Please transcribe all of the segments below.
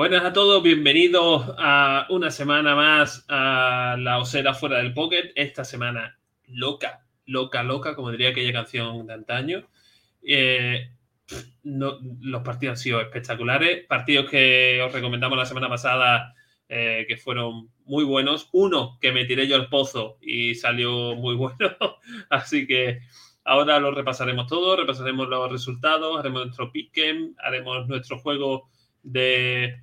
Buenas a todos, bienvenidos a una semana más a la Osera fuera del Pocket. Esta semana loca, loca, loca, como diría aquella canción de antaño. Eh, los partidos han sido espectaculares. Partidos que os recomendamos la semana pasada eh, que fueron muy buenos. Uno que me tiré yo al pozo y salió muy bueno. Así que ahora lo repasaremos todo, repasaremos los resultados, haremos nuestro pick'em, haremos nuestro juego de,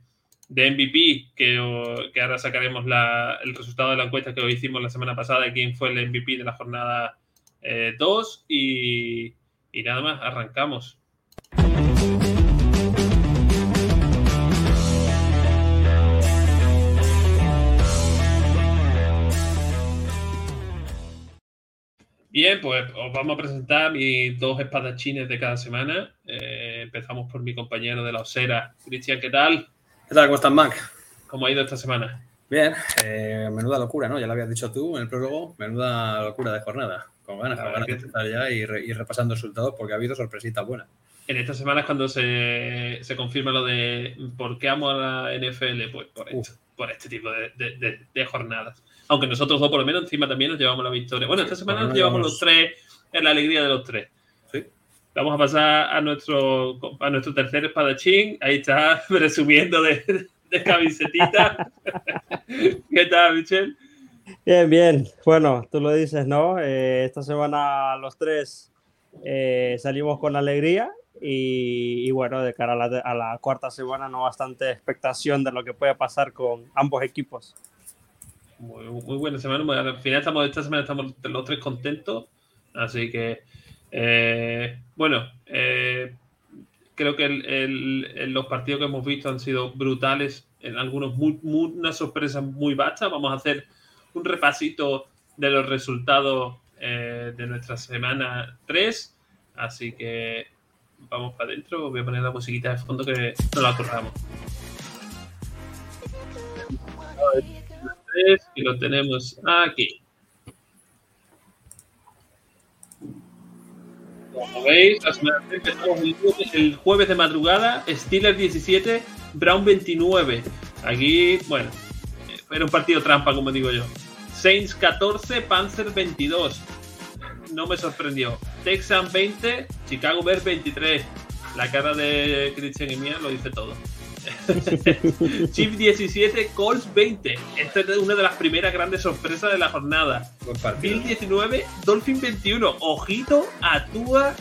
de MVP, que, que, ahora sacaremos la, el resultado de la encuesta que hoy hicimos la semana pasada de quién fue el MVP de la jornada 2 eh, y, y nada más, arrancamos. Bien, pues os vamos a presentar mis dos espadachines de cada semana. Eh, empezamos por mi compañero de la Osera. Cristian, ¿qué tal? ¿Qué tal? ¿Cómo estás, Mac? ¿Cómo ha ido esta semana? Bien, eh, menuda locura, ¿no? Ya lo habías dicho tú en el prólogo, menuda locura de jornada. Con ganas, con ganas de empezar ya y, y, repasando resultados porque ha habido sorpresitas buenas. En esta semana es cuando se, se, confirma lo de por qué amo a la NFL, pues por, esto, por este tipo de, de, de jornadas. Aunque nosotros dos, por lo menos, encima también nos llevamos la victoria. Bueno, esta semana nos llevamos los tres en la alegría de los tres. Vamos a pasar a nuestro, a nuestro tercer espadachín. Ahí está, presumiendo de, de camisetita. ¿Qué tal, Michelle? Bien, bien. Bueno, tú lo dices, ¿no? Eh, esta semana los tres eh, salimos con alegría y, y, bueno, de cara a la, a la cuarta semana, no bastante expectación de lo que puede pasar con ambos equipos. Muy, muy, buena semana. Al final estamos, esta semana estamos los tres contentos. Así que, eh, bueno, eh, creo que el, el, los partidos que hemos visto han sido brutales. En algunos, muy, muy, una sorpresa muy vasta. Vamos a hacer un repasito de los resultados eh, de nuestra semana 3. Así que vamos para adentro. Voy a poner la musiquita de fondo que no la acordamos y lo tenemos aquí. Como veis, empezamos el jueves de madrugada, Steelers 17, Brown 29. Aquí, bueno, era un partido trampa, como digo yo. Saints 14, Panzer 22. No me sorprendió. Texan 20, Chicago Bears 23. La cara de Christian y mía lo dice todo. Chip 17, Colts 20. Esta es una de las primeras grandes sorpresas de la jornada. Bill 19, Dolphin 21. Ojito a Tua.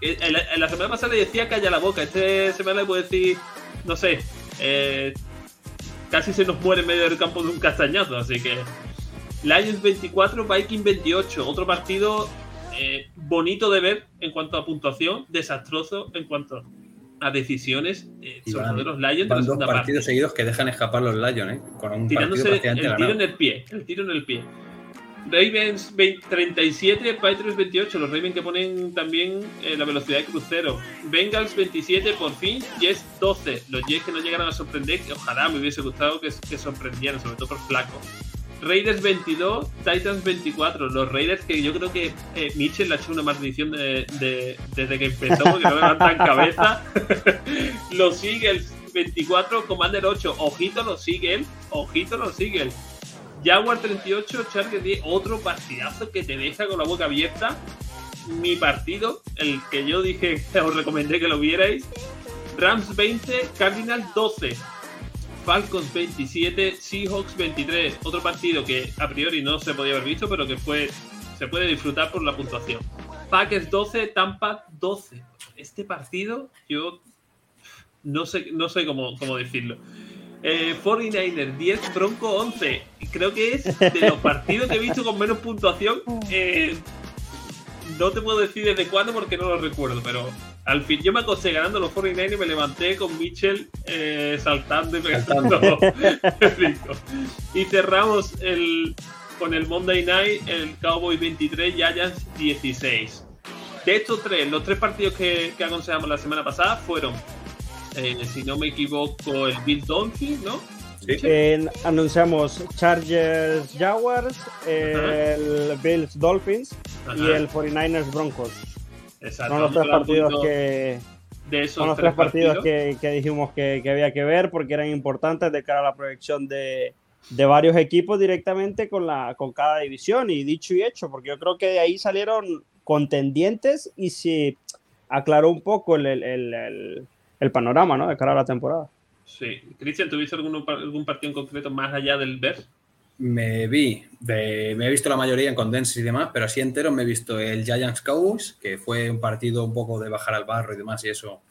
En la, semana pasada le decía calla la boca. Esta semana le puedo decir, no sé, eh, casi se nos muere en medio del campo de un castañazo. Así que Lions 24, Viking 28. Otro partido eh, bonito de ver en cuanto a puntuación, desastroso en cuanto a decisiones, eh, sobre todo los Lions. Van dos partidos parte. seguidos que dejan escapar los Lions, ¿eh? Con un Tirándose el tiro ganado. en el pie, el tiro en el pie. Ravens 20, 37, Patriots 28, los Ravens que ponen también eh, la velocidad de crucero. Bengals 27, por fin, Jets 12. Los Jets que no llegaron a sorprender, que ojalá me hubiese gustado que, que sorprendieran, sobre todo por flaco. Raiders 22, Titans 24. Los Raiders que yo creo que eh, Mitchell ha hecho una maldición de, de, desde que empezó porque no levantan cabeza. los Eagles 24, Commander 8. Ojito los Eagles, ojito los Eagles. Jaguar 38, Chargers 10. Otro partidazo que te deja con la boca abierta. Mi partido, el que yo dije, os recomendé que lo vierais. Rams 20, Cardinals 12. Falcons 27, Seahawks 23. Otro partido que a priori no se podía haber visto, pero que fue se puede disfrutar por la puntuación. Packers 12, Tampa 12. Este partido yo no sé, no sé cómo, cómo decirlo. Eh, 49ers 10, Bronco 11. Creo que es de los partidos que he visto con menos puntuación. Eh, no te puedo decir desde cuándo porque no lo recuerdo, pero al fin yo me acosté ganando los 49 y me levanté con Mitchell eh, saltando y pegando y cerramos el, con el Monday Night el Cowboy 23 Giants 16 de estos tres los tres partidos que, que aconsejamos la semana pasada fueron eh, si no me equivoco el Bill Dolphins ¿no? ¿Sí? Eh, anunciamos Chargers Jaguars, el Bills Dolphins Ajá. y el 49ers Broncos. Exacto. Son los tres partidos que, de esos Son los tres partidos, que, que, dijimos que, que, había que ver porque eran importantes de cara a la proyección de, de, varios equipos directamente con, la, con cada división. Y dicho y hecho, porque yo creo que de ahí salieron contendientes y se aclaró un poco el, el, el, el panorama ¿no? de cara a la temporada. Sí. Cristian, ¿tuviste algún, algún partido en concreto más allá del BER? Me vi, de, me he visto la mayoría en condenses y demás, pero así entero me he visto el Giants Cowboys, que fue un partido un poco de bajar al barro y demás y eso.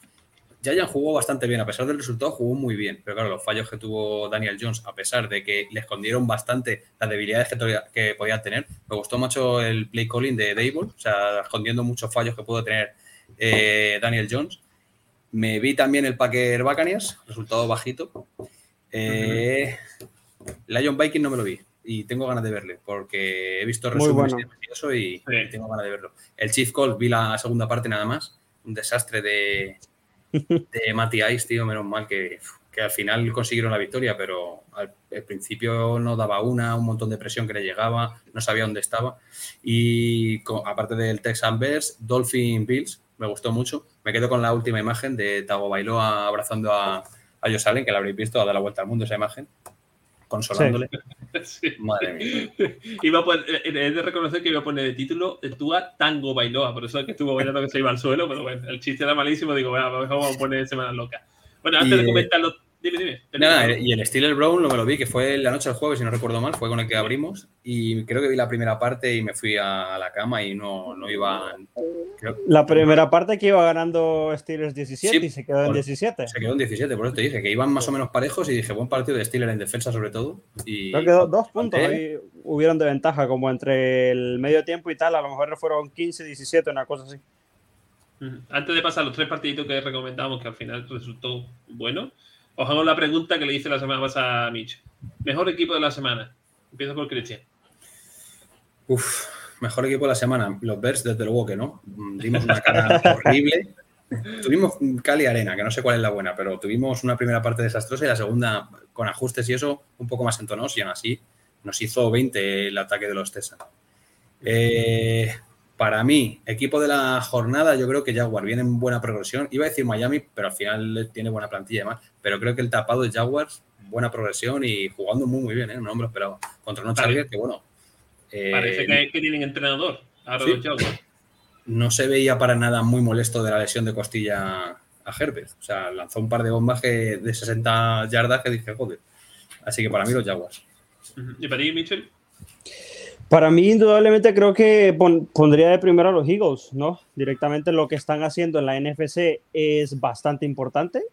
Giants jugó bastante bien, a pesar del resultado jugó muy bien, pero claro, los fallos que tuvo Daniel Jones, a pesar de que le escondieron bastante las debilidades que, que podía tener, me gustó mucho el play calling de Dable, o sea, escondiendo muchos fallos que pudo tener eh, Daniel Jones. Me vi también el Packer Buccaneers, resultado bajito. Eh, Lion Viking no me lo vi y tengo ganas de verle porque he visto resúmenes bueno. y, sí. tengo ganas de verlo. El Chief Call vi la segunda parte nada más, un desastre de, de Matty Ice, tío, menos mal que, que, al final consiguieron la victoria, pero al, al, principio no daba una, un montón de presión que le llegaba, no sabía dónde estaba. Y con, aparte del Texan Bears, Dolphin Bills, me gustó mucho. Me quedo con la última imagen de Tago Bailoa abrazando a, a Josh Allen, que la habréis visto, a dar la vuelta al mundo esa imagen consolándole. Sí. Madre mía. Iba a poner, he de reconocer que iba a poner de título Tua Tango Bailoa, por eso es que estuvo bailando que se iba al suelo, pero bueno, el chiste era malísimo, digo, bueno, vamos a poner Semana Loca. Bueno, antes y, de comentarlo, dime, dime. Nada, y el Steeler Brown lo me lo vi, que fue la noche del jueves, si no recuerdo mal, fue con el que abrimos, y creo que vi la primera parte y me fui a la cama y no, no iba... Creo, la primera parte que iba ganando Steelers 17 sí, y se quedó en 17. Se quedó en 17, por eso te dije, que iban más o menos parejos y dije, buen partido de Steelers en defensa sobre todo. Y creo que do, dos puntos ahí hubieron de ventaja, como entre el medio tiempo y tal, a lo mejor fueron 15, 17, una cosa así. Antes de pasar los tres partiditos que recomendamos, que al final resultó bueno, os hago la pregunta que le hice la semana pasada a Mitch. Mejor equipo de la semana. Empiezo por Cristian. Uf, mejor equipo de la semana. Los Bears, desde luego que no. Dimos una cara horrible. Tuvimos Cali Arena, que no sé cuál es la buena, pero tuvimos una primera parte desastrosa y la segunda con ajustes y eso un poco más entonosos y aún así nos hizo 20 el ataque de los Texans. Eh, para mí, equipo de la jornada, yo creo que Jaguar viene en buena progresión. Iba a decir Miami, pero al final tiene buena plantilla y demás. Pero creo que el tapado de Jaguars, buena progresión y jugando muy, muy bien, ¿eh? No me lo esperaba. Contra unos Chargers que, bueno. Eh, Parece que, que, tienen entrenador. Ahora sí. los Jaguars. No se veía para nada muy molesto de la lesión de costilla a Herbert. O sea, lanzó un par de bombas que, de 60 yardas que dije, joder. Así que para mí los Jaguars. ¿Y para ti, Mitchell? Para mí, indudablemente, creo que pon, pondría de primero a los Eagles, ¿no? Directamente lo que están haciendo en la NFC es bastante importante.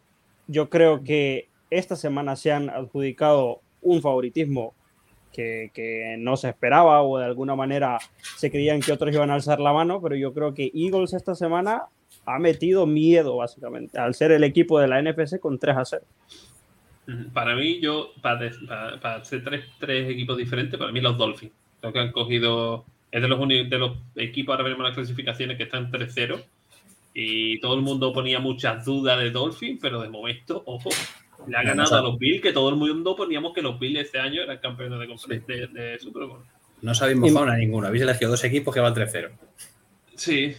Yo creo que esta semana se han adjudicado un favoritismo que, no se esperaba o de alguna manera se creían que otros iban a alzar la mano, pero yo creo que Eagles esta semana ha metido miedo, básicamente, al ser el equipo de la NFC con 3 a 0. Para mí, yo, para, para, hacer tres equipos diferentes, para mí los Dolphins. Creo que han cogido. Es de los, de los equipos, ahora veremos las clasificaciones que están 3-0. Y todo el mundo ponía muchas dudas de Dolphin, pero de momento, ojo, le ha ganado a los Bills, que todo el mundo poníamos que los Bills este año eran campeones de, sí. de, de Super Bowl. No os habéis mojado a ninguno. Habéis elegido dos equipos que van 3-0. Sí.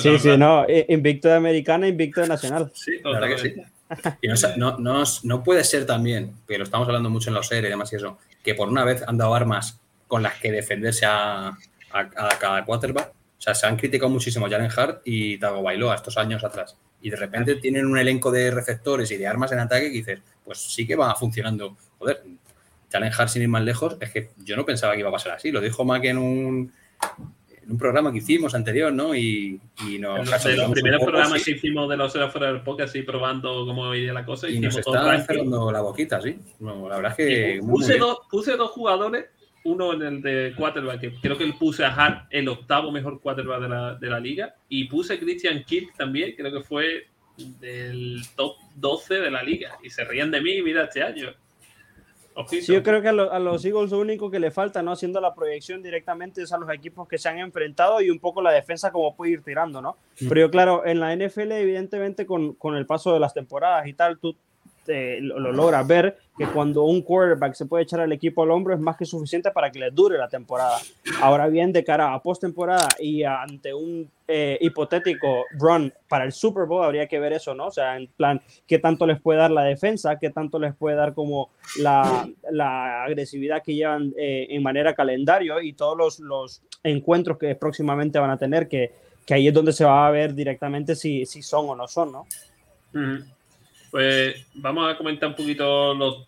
Sí, sí, no. Invicto de americana, invicto de nacional. Sí, claro que sí. Y no, no, no, no, puede ser también, que lo estamos hablando mucho en los series y demás y eso, que por una vez han dado armas con las que defenderse a, a, a cada quarterback. O sea, se han criticado muchísimo Jalen Hart y Tago Bailoa estos años atrás. Y de repente tienen un elenco de receptores y de armas en ataque que dices, pues sí que va funcionando. Joder, Jalen Hart sin ir más lejos, es que yo no pensaba que iba a pasar así. Lo dijo Mac en un, en un programa que hicimos anterior, ¿no? Y, y nos los, de los primeros poco, programas sí. que hicimos de los fuera del podcast, así probando cómo iría la cosa. Y nos está cerrando la boquita, sí. No, la verdad es que. Puse, dos, puse dos jugadores uno en el de quarterback, que creo que puse a Hart el octavo mejor quarterback de la, de la liga, y puse Christian Kirk también, creo que fue del top 12 de la liga, y se rían de mí, mira este año. Sí, yo creo que a, lo, a, los Eagles lo único que le falta, ¿no? Haciendo la proyección directamente es a los equipos que se han enfrentado y un poco la defensa como puede ir tirando, ¿no? Pero yo, claro, en la NFL, evidentemente, con, con el paso de las temporadas y tal, tú lo, logras ver que cuando un quarterback se puede echar al equipo al hombro es más que suficiente para que le dure la temporada. Ahora bien, de cara a postemporada y ante un eh, hipotético run para el Super Bowl, habría que ver eso, ¿no? O sea, en plan, qué tanto les puede dar la defensa, qué tanto les puede dar como la, agresividad que llevan eh, en manera calendario y todos los, los, encuentros que próximamente van a tener, que, que, ahí es donde se va a ver directamente si, si son o no son, ¿no? Pues vamos a comentar un poquito los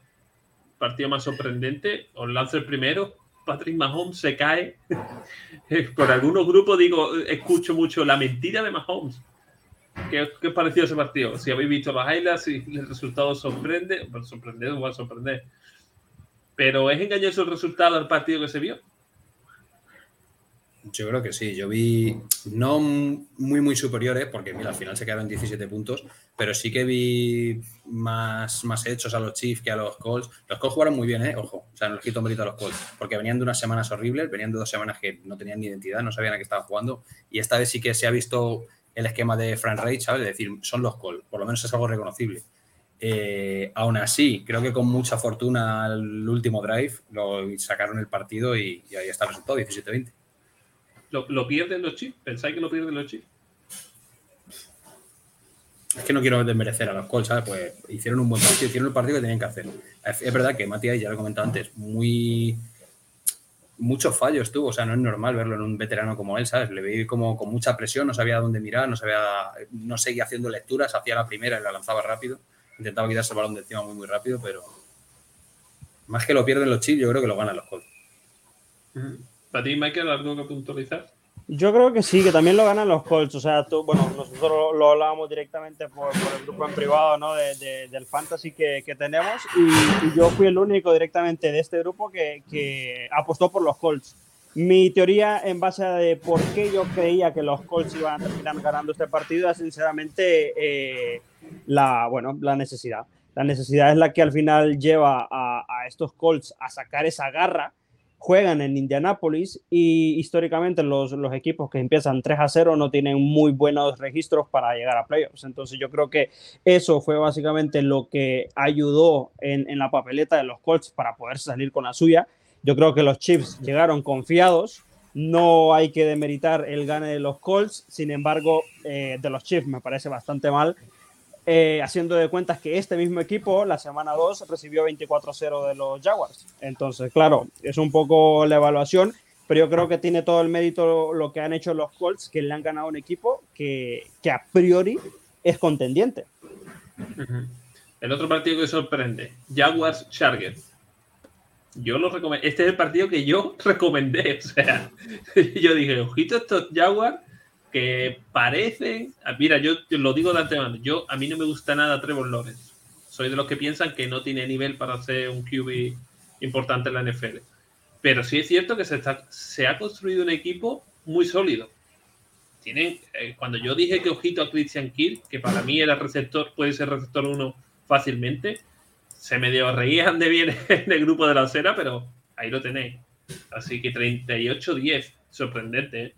partidos más sorprendentes. Os lanzo el primero. Patrick Mahomes se cae. Por algunos grupos digo, escucho mucho la mentira de Mahomes. ¿Qué, qué os pareció ese partido? Si habéis visto los highlights y el resultado sorprende, bueno, sorprender o va a sorprender. Pero ¿es engañoso el resultado del partido que se vio? Yo creo que sí. Yo vi no muy, muy superiores, porque mira, al final se quedaron 17 puntos, pero sí que vi más, más hechos a los Chiefs que a los Colts. Los Colts jugaron muy bien, ¿eh? Ojo, o sea, no les quito mérito a los Colts, porque venían de unas semanas horribles, venían de dos semanas que no tenían ni identidad, no sabían a qué estaban jugando, y esta vez sí que se ha visto el esquema de Frank Reich, ¿sabes? Es decir, son los Colts, por lo menos es algo reconocible. Eh, aún así, creo que con mucha fortuna el último drive lo sacaron el partido y, y ahí está el resultado, 17-20. ¿Lo, pierden los chips? ¿Pensáis que lo pierden los chips? Es que no quiero desmerecer a los Colts, ¿sabes? Pues hicieron un buen partido, hicieron el partido que tenían que hacer. Es verdad que Matías, ya lo he comentado antes, muy. Muchos fallos tuvo, o sea, no es normal verlo en un veterano como él, ¿sabes? Le veí como con mucha presión, no sabía dónde mirar, no sabía, no seguía haciendo lecturas, hacía la primera y la lanzaba rápido. Intentaba quitarse el balón de encima muy, muy rápido, pero más que lo pierden los chips, yo creo que lo ganan los Colts. ¿Para ti, Michael, algo que puntualizar? Yo creo que sí, que también lo ganan los Colts. O sea, tú, bueno, nosotros lo, hablábamos directamente por, el grupo en privado ¿no? de, del fantasy que, que tenemos y, yo fui el único directamente de este grupo que, que, apostó por los Colts. Mi teoría en base a de por qué yo creía que los Colts iban a terminar ganando este partido es sinceramente eh, la, bueno, la necesidad. La necesidad es la que al final lleva a, a estos Colts a sacar esa garra juegan en Indianápolis y históricamente los, los, equipos que empiezan 3 a 0 no tienen muy buenos registros para llegar a playoffs. Entonces yo creo que eso fue básicamente lo que ayudó en, en la papeleta de los Colts para poder salir con la suya. Yo creo que los Chiefs llegaron confiados. No hay que demeritar el gane de los Colts, sin embargo, eh, de los Chiefs me parece bastante mal eh, haciendo de cuentas que este mismo equipo la semana 2 recibió 24-0 de los Jaguars. Entonces, claro, es un poco la evaluación, pero yo creo que tiene todo el mérito lo que han hecho los Colts, que le han ganado un equipo que, a priori es contendiente. El otro partido que sorprende, Jaguars Chargers. Yo lo recomendé. Este es el partido que yo recomendé. O sea, yo dije, ojito estos Jaguars que parecen. Ah, mira, yo, lo digo de antemano. Yo, a mí no me gusta nada Trevor Lawrence. Soy de los que piensan que no tiene nivel para ser un QB importante en la NFL. Pero sí es cierto que se, está, se ha construido un equipo muy sólido. Tienen, eh, cuando yo dije que ojito a Christian Kill, que para mí era receptor, puede ser receptor uno fácilmente, se medio reían de bien en el grupo de la acera, pero ahí lo tenéis. Así que 38-10, sorprendente. ¿eh?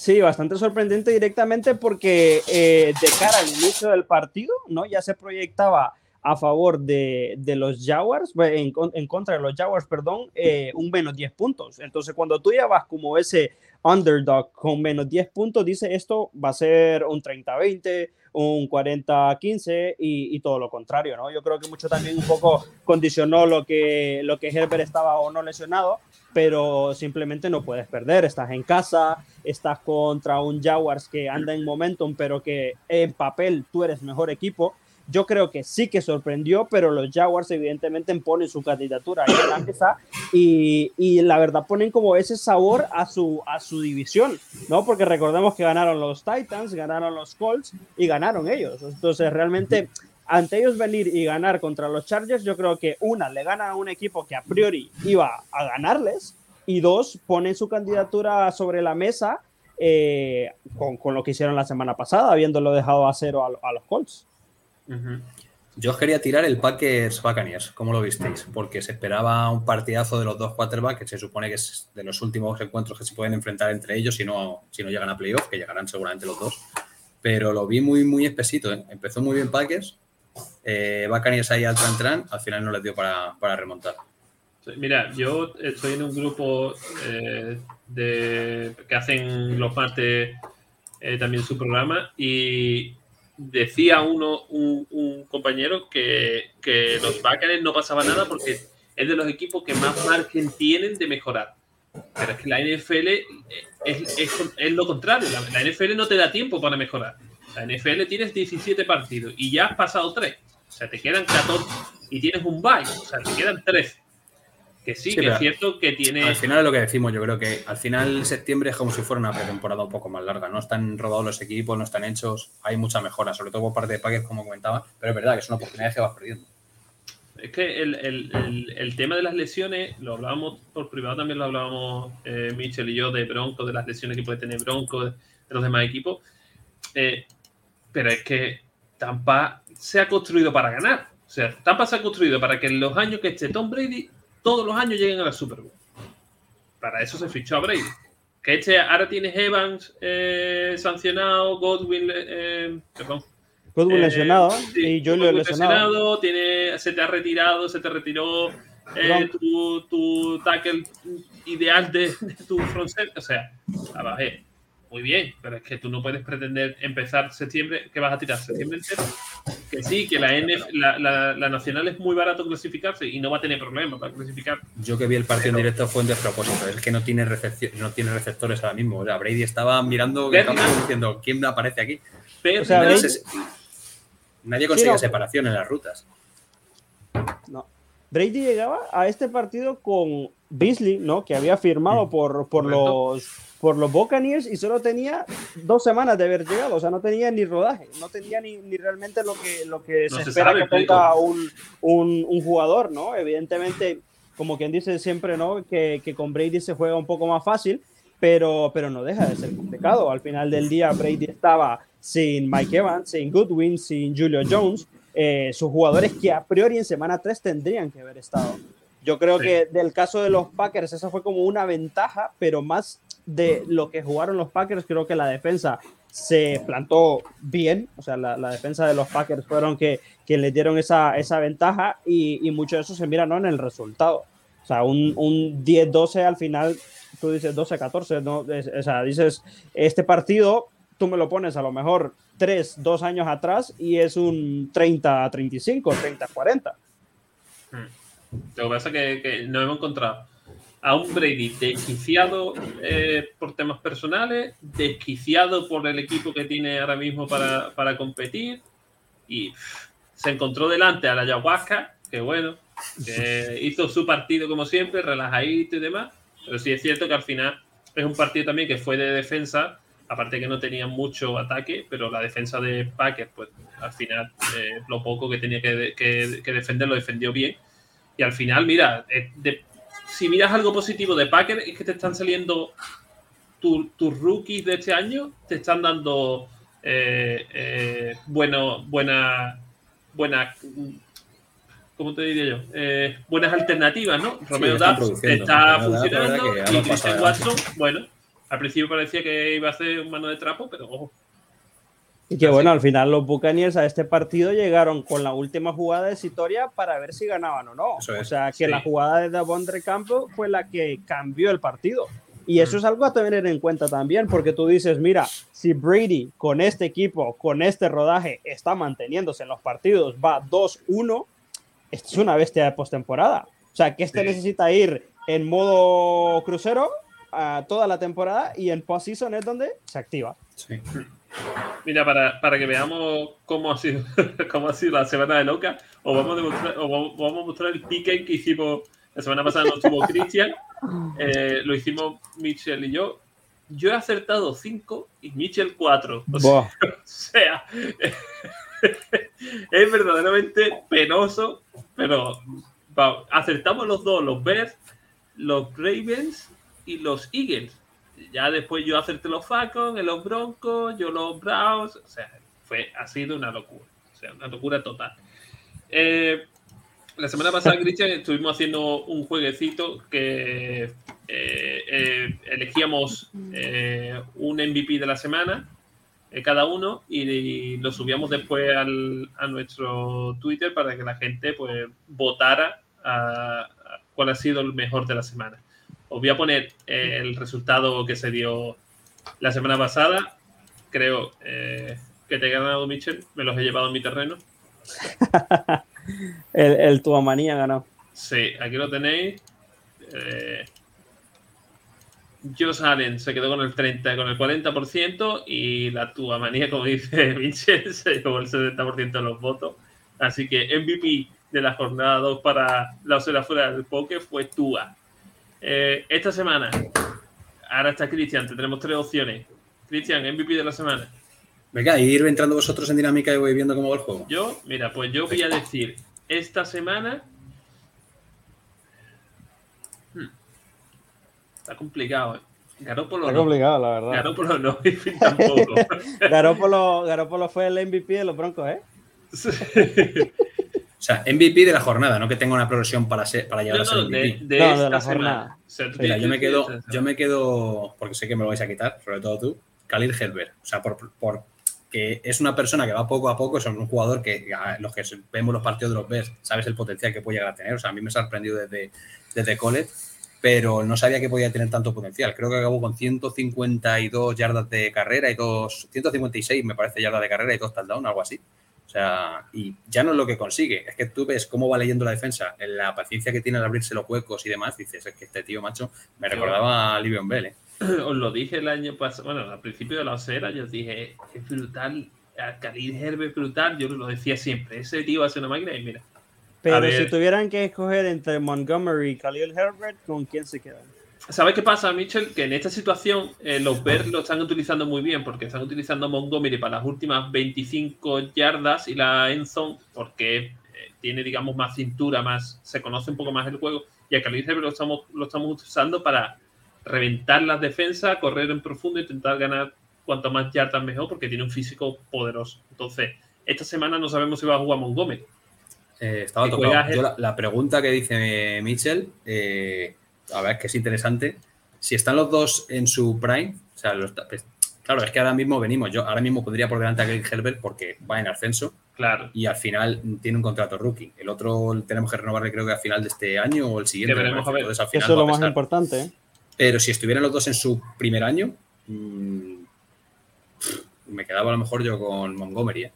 Sí, bastante sorprendente directamente porque eh, de cara al inicio del partido, ¿no? Ya se proyectaba a favor de, de los Jaguars, en, en, contra de los Jaguars, perdón, eh, un menos 10 puntos. Entonces, cuando tú ya vas como ese underdog con menos 10 puntos, dice esto va a ser un 30-20, un 40-15 y, y, todo lo contrario, ¿no? Yo creo que mucho también un poco condicionó lo que, lo que Herbert estaba o no lesionado, pero simplemente no puedes perder. Estás en casa, estás contra un Jaguars que anda en momentum, pero que en papel tú eres mejor equipo. Yo creo que sí que sorprendió, pero los Jaguars evidentemente ponen su candidatura ahí en la mesa y, y, la verdad ponen como ese sabor a su, a su división, ¿no? Porque recordemos que ganaron los Titans, ganaron los Colts y ganaron ellos. Entonces realmente ante ellos venir y ganar contra los Chargers, yo creo que una, le gana a un equipo que a priori iba a ganarles, y dos, ponen su candidatura sobre la mesa eh, con, con, lo que hicieron la semana pasada, habiéndolo dejado a cero a, a los Colts. Uh -huh. Yo os quería tirar el Packers Buccaneers, ¿cómo lo visteis? Porque se esperaba un partidazo de los dos quarterbacks, que se supone que es de los últimos encuentros que se pueden enfrentar entre ellos si no, si no llegan a playoff, que llegarán seguramente los dos. pero lo vi muy, muy espesito. ¿eh? Empezó muy bien Packers, eh, Buccaneers ahí al tran tran, al final no les dio para, remontar. Mira, yo estoy en un grupo eh, de, que hacen los martes eh, también su programa y decía uno, un, compañero que, los Buccaneers no pasaba nada porque es de los equipos que más margen tienen de mejorar. Pero es que la NFL es, lo contrario. La, NFL no te da tiempo para mejorar. La NFL tienes 17 partidos y ya has pasado 3. O sea, te quedan 14 y tienes un bye. O sea, te quedan 13. Que sí, que es cierto que tiene. Al final es lo que decimos, yo creo que al final septiembre es como si fuera una pretemporada un poco más larga. No están rodados los equipos, no están hechos, hay mucha mejora, sobre todo por parte de Packers, como comentaba. Pero es verdad que es una oportunidad que vas perdiendo. Es que el, tema de las lesiones, lo hablábamos por privado, también lo hablábamos eh, Michel y yo de Bronco, de las lesiones que puede tener Bronco, de, los demás equipos. Eh, pero es que Tampa se ha construido para ganar. O sea, Tampa se ha construido para que en los años que esté Tom Brady, todos los años lleguen a la Super Bowl. Para eso se fichó a Brady. Que este ahora tienes Evans eh, sancionado, Godwin, perdón, Godwin eh, lesionado y Julio lesionado. Tiene, se te ha retirado, se te retiró eh, tu, tu, tackle ideal de, tu front O sea, la bajé. Muy bien, pero es que tú no puedes pretender empezar septiembre, que vas a tirar septiembre entero. Que sí, que la, la, la, nacional es muy barato clasificarse y no va a tener problemas para clasificar. Yo que vi el partido en directo fue un despropósito. Es que no tiene, no tiene receptores ahora mismo. O sea, Brady estaba mirando diciendo quién aparece aquí. Pero, o sea, Nadie consigue separación en las rutas. No. Brady llegaba a este partido con Beasley, ¿no? Que había firmado mm. por, por los por los Buccaneers y solo tenía dos semanas de haber llegado, o sea, no tenía ni rodaje, no tenía ni, ni realmente lo que, lo que se, espera que tenga un, un, un, jugador, ¿no? Evidentemente, como quien dice siempre, ¿no? Que, que, con Brady se juega un poco más fácil, pero, pero no deja de ser complicado. Al final del día, Brady estaba sin Mike Evans, sin Goodwin, sin Julio Jones, eh, sus jugadores que a priori en semana 3 tendrían que haber estado. Yo creo que del caso de los Packers, esa fue como una ventaja, pero más de lo que jugaron los Packers, creo que la defensa se plantó bien, o sea, la, defensa de los Packers fueron que, que le dieron esa, esa ventaja y, y, mucho de eso se mira ¿no? en el resultado. O sea, un, un 10-12 al final, tú dices 12-14, ¿no? o sea, dices, este partido tú me lo pones a lo mejor tres, dos años atrás y es un 30 a 35, 30 a 40. Lo que pasa es que, no hemos encontrado a un Brady desquiciado eh, por temas personales, desquiciado por el equipo que tiene ahora mismo para, para competir y se encontró delante a la ayahuasca, que bueno, que hizo su partido como siempre, relajadito y demás, pero sí es cierto que al final es un partido también que fue de defensa aparte que no tenía mucho ataque, pero la defensa de Packers, pues al final eh, lo poco que tenía que, defender lo defendió bien. Y al final, mira, eh, si miras algo positivo de Packers, es que te están saliendo tus rookies de este año, te están dando eh, bueno, buena, buena, ¿cómo te diría yo? buenas alternativas, ¿no? Romeo Dubs está funcionando y Christian Watson, bueno al principio parecía que iba a ser un mano de trapo, pero ojo. Y que bueno, al final los Buccaneers a este partido llegaron con la última jugada de Sitoria para ver si ganaban o no. o sea, que la jugada de Davondre Campo fue la que cambió el partido. Y eso es algo a tener en cuenta también, porque tú dices, mira, si Brady con este equipo, con este rodaje, está manteniéndose en los partidos, va 2-1, esto es una bestia de postemporada. O sea, que este necesita ir en modo crucero a toda la temporada y en postseason es donde se activa. Mira, para, para, que veamos cómo ha sido cómo ha sido la semana de loca, os vamos a mostrar, vamos a mostrar el pique que hicimos la semana pasada, no estuvo Cristian, eh, lo hicimos Mitchell y yo. Yo he acertado 5 y Mitchell 4. O sea, es verdaderamente penoso, pero acertamos los dos, los Bears, los Ravens y los Eagles. Ya después yo acerté los Falcons, los Broncos, yo los Browns. O sea, fue, ha sido una locura. O sea, una locura total. Eh, la semana pasada, Cristian, estuvimos haciendo un jueguecito que eh, eh, elegíamos un MVP de la semana eh, cada uno y, lo subíamos después a nuestro Twitter para que la gente pues votara a, cuál ha sido el mejor de la semana. Os voy a poner eh, el resultado que se dio la semana pasada. Creo eh, que te he ganado, Michel. Me los he llevado en mi terreno. el, el Tuamanía ganó. Sí, aquí lo tenéis. Eh, Josh Allen se quedó con el 30, con el 40% y la Tuamanía, como dice Michel, se llevó el 70% de los votos. Así que MVP de la jornada 2 para la osera fuera del poke fue Tua. Eh, esta semana, ahora está Cristian, tendremos tres opciones. Cristian, MVP de la semana. Venga, ir entrando vosotros en dinámica y voy viendo cómo va el juego. Yo, mira, pues yo voy a decir, esta semana... Hmm, está complicado, ¿eh? Garópolo Está complicado, la verdad. Garópolo no, tampoco. Garópolo, Garópolo fue el MVP de los Broncos, ¿eh? Sí. O sea, MVP de la jornada, no que tenga una progresión para, ser, para llegar a ser MVP. De, de, la jornada. Mira, yo me, quedo, yo me quedo, porque sé que me lo vais a quitar, sobre todo tú, Khalil Herbert. O sea, por, por que es una persona que va poco a poco, es un jugador que los que vemos los partidos de los Bears, sabes el potencial que puede llegar a tener. O sea, a mí me ha sorprendido desde, desde college, pero no sabía que podía tener tanto potencial. Creo que acabó con 152 yardas de carrera y dos, 156 me parece yardas de carrera y dos touchdowns, algo así. O sea, y ya no es lo que consigue, es que tú ves cómo va leyendo la defensa, en la paciencia que tiene al abrirse los huecos y demás, dices, es que este tío, macho, me recordaba a Livion Bell, ¿eh? Os lo dije el año pasado, bueno, al principio de la osera, yo os dije, es brutal, Khalil Herbert brutal, yo lo decía siempre, ese tío va a ser una máquina y mira. Pero si tuvieran que escoger entre Montgomery y Khalil Herbert, ¿con quién se quedan? ¿Sabes qué pasa, Mitchell? Que en esta situación eh, los Bears lo están utilizando muy bien porque están utilizando Montgomery para las últimas 25 yardas y la endzone porque eh, tiene, digamos, más cintura, más se conoce un poco más el juego. Y a Khalil lo estamos, lo estamos usando para reventar las defensas, correr en profundo, intentar ganar cuanto más yardas mejor porque tiene un físico poderoso. Entonces, esta semana no sabemos si va a jugar Montgomery. Eh, estaba tocado. la, pregunta que dice Mitchell, a ver, que es interesante. Si están los dos en su prime, o sea, pues, claro, es que ahora mismo venimos, yo ahora mismo podría por delante a Greg Herbert porque va en ascenso. Claro. Y al final tiene un contrato rookie. El otro tenemos que renovarle, creo que a final de este año o el siguiente. veremos a ver. Eso es lo más importante. ¿eh? Pero si estuvieran los dos en su primer año, mm, me quedaba a lo mejor yo con Montgomery. ¿eh?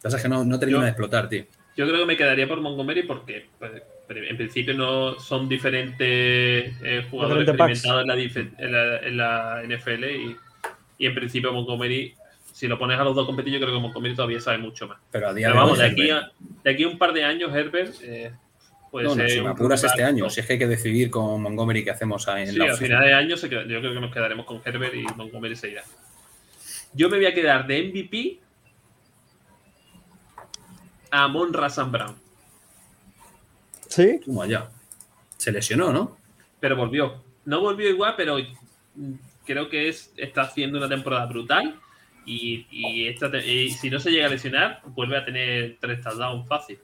Pasa que no, no termina de explotar, tío. Yo creo que me quedaría por Montgomery porque pues, en principio no son diferentes eh, jugadores experimentados en la, NFL y, en principio Montgomery, si lo pones a los dos competidos, yo creo que Montgomery todavía sabe mucho más. Pero, a día vamos, de aquí, a, de aquí un par de años, Herbert eh, puede ser. si me apuras este año, si es que hay que decidir con Montgomery qué hacemos en sí, al final de año yo creo que nos quedaremos con Herbert y Montgomery se irá. Yo me voy a quedar de MVP a Mon Brown. Sí. Como allá. Se lesionó, ¿no? Pero volvió. No volvió igual, pero creo que es, está haciendo una temporada brutal. Y, si no se llega a lesionar, vuelve a tener tres touchdowns fácil.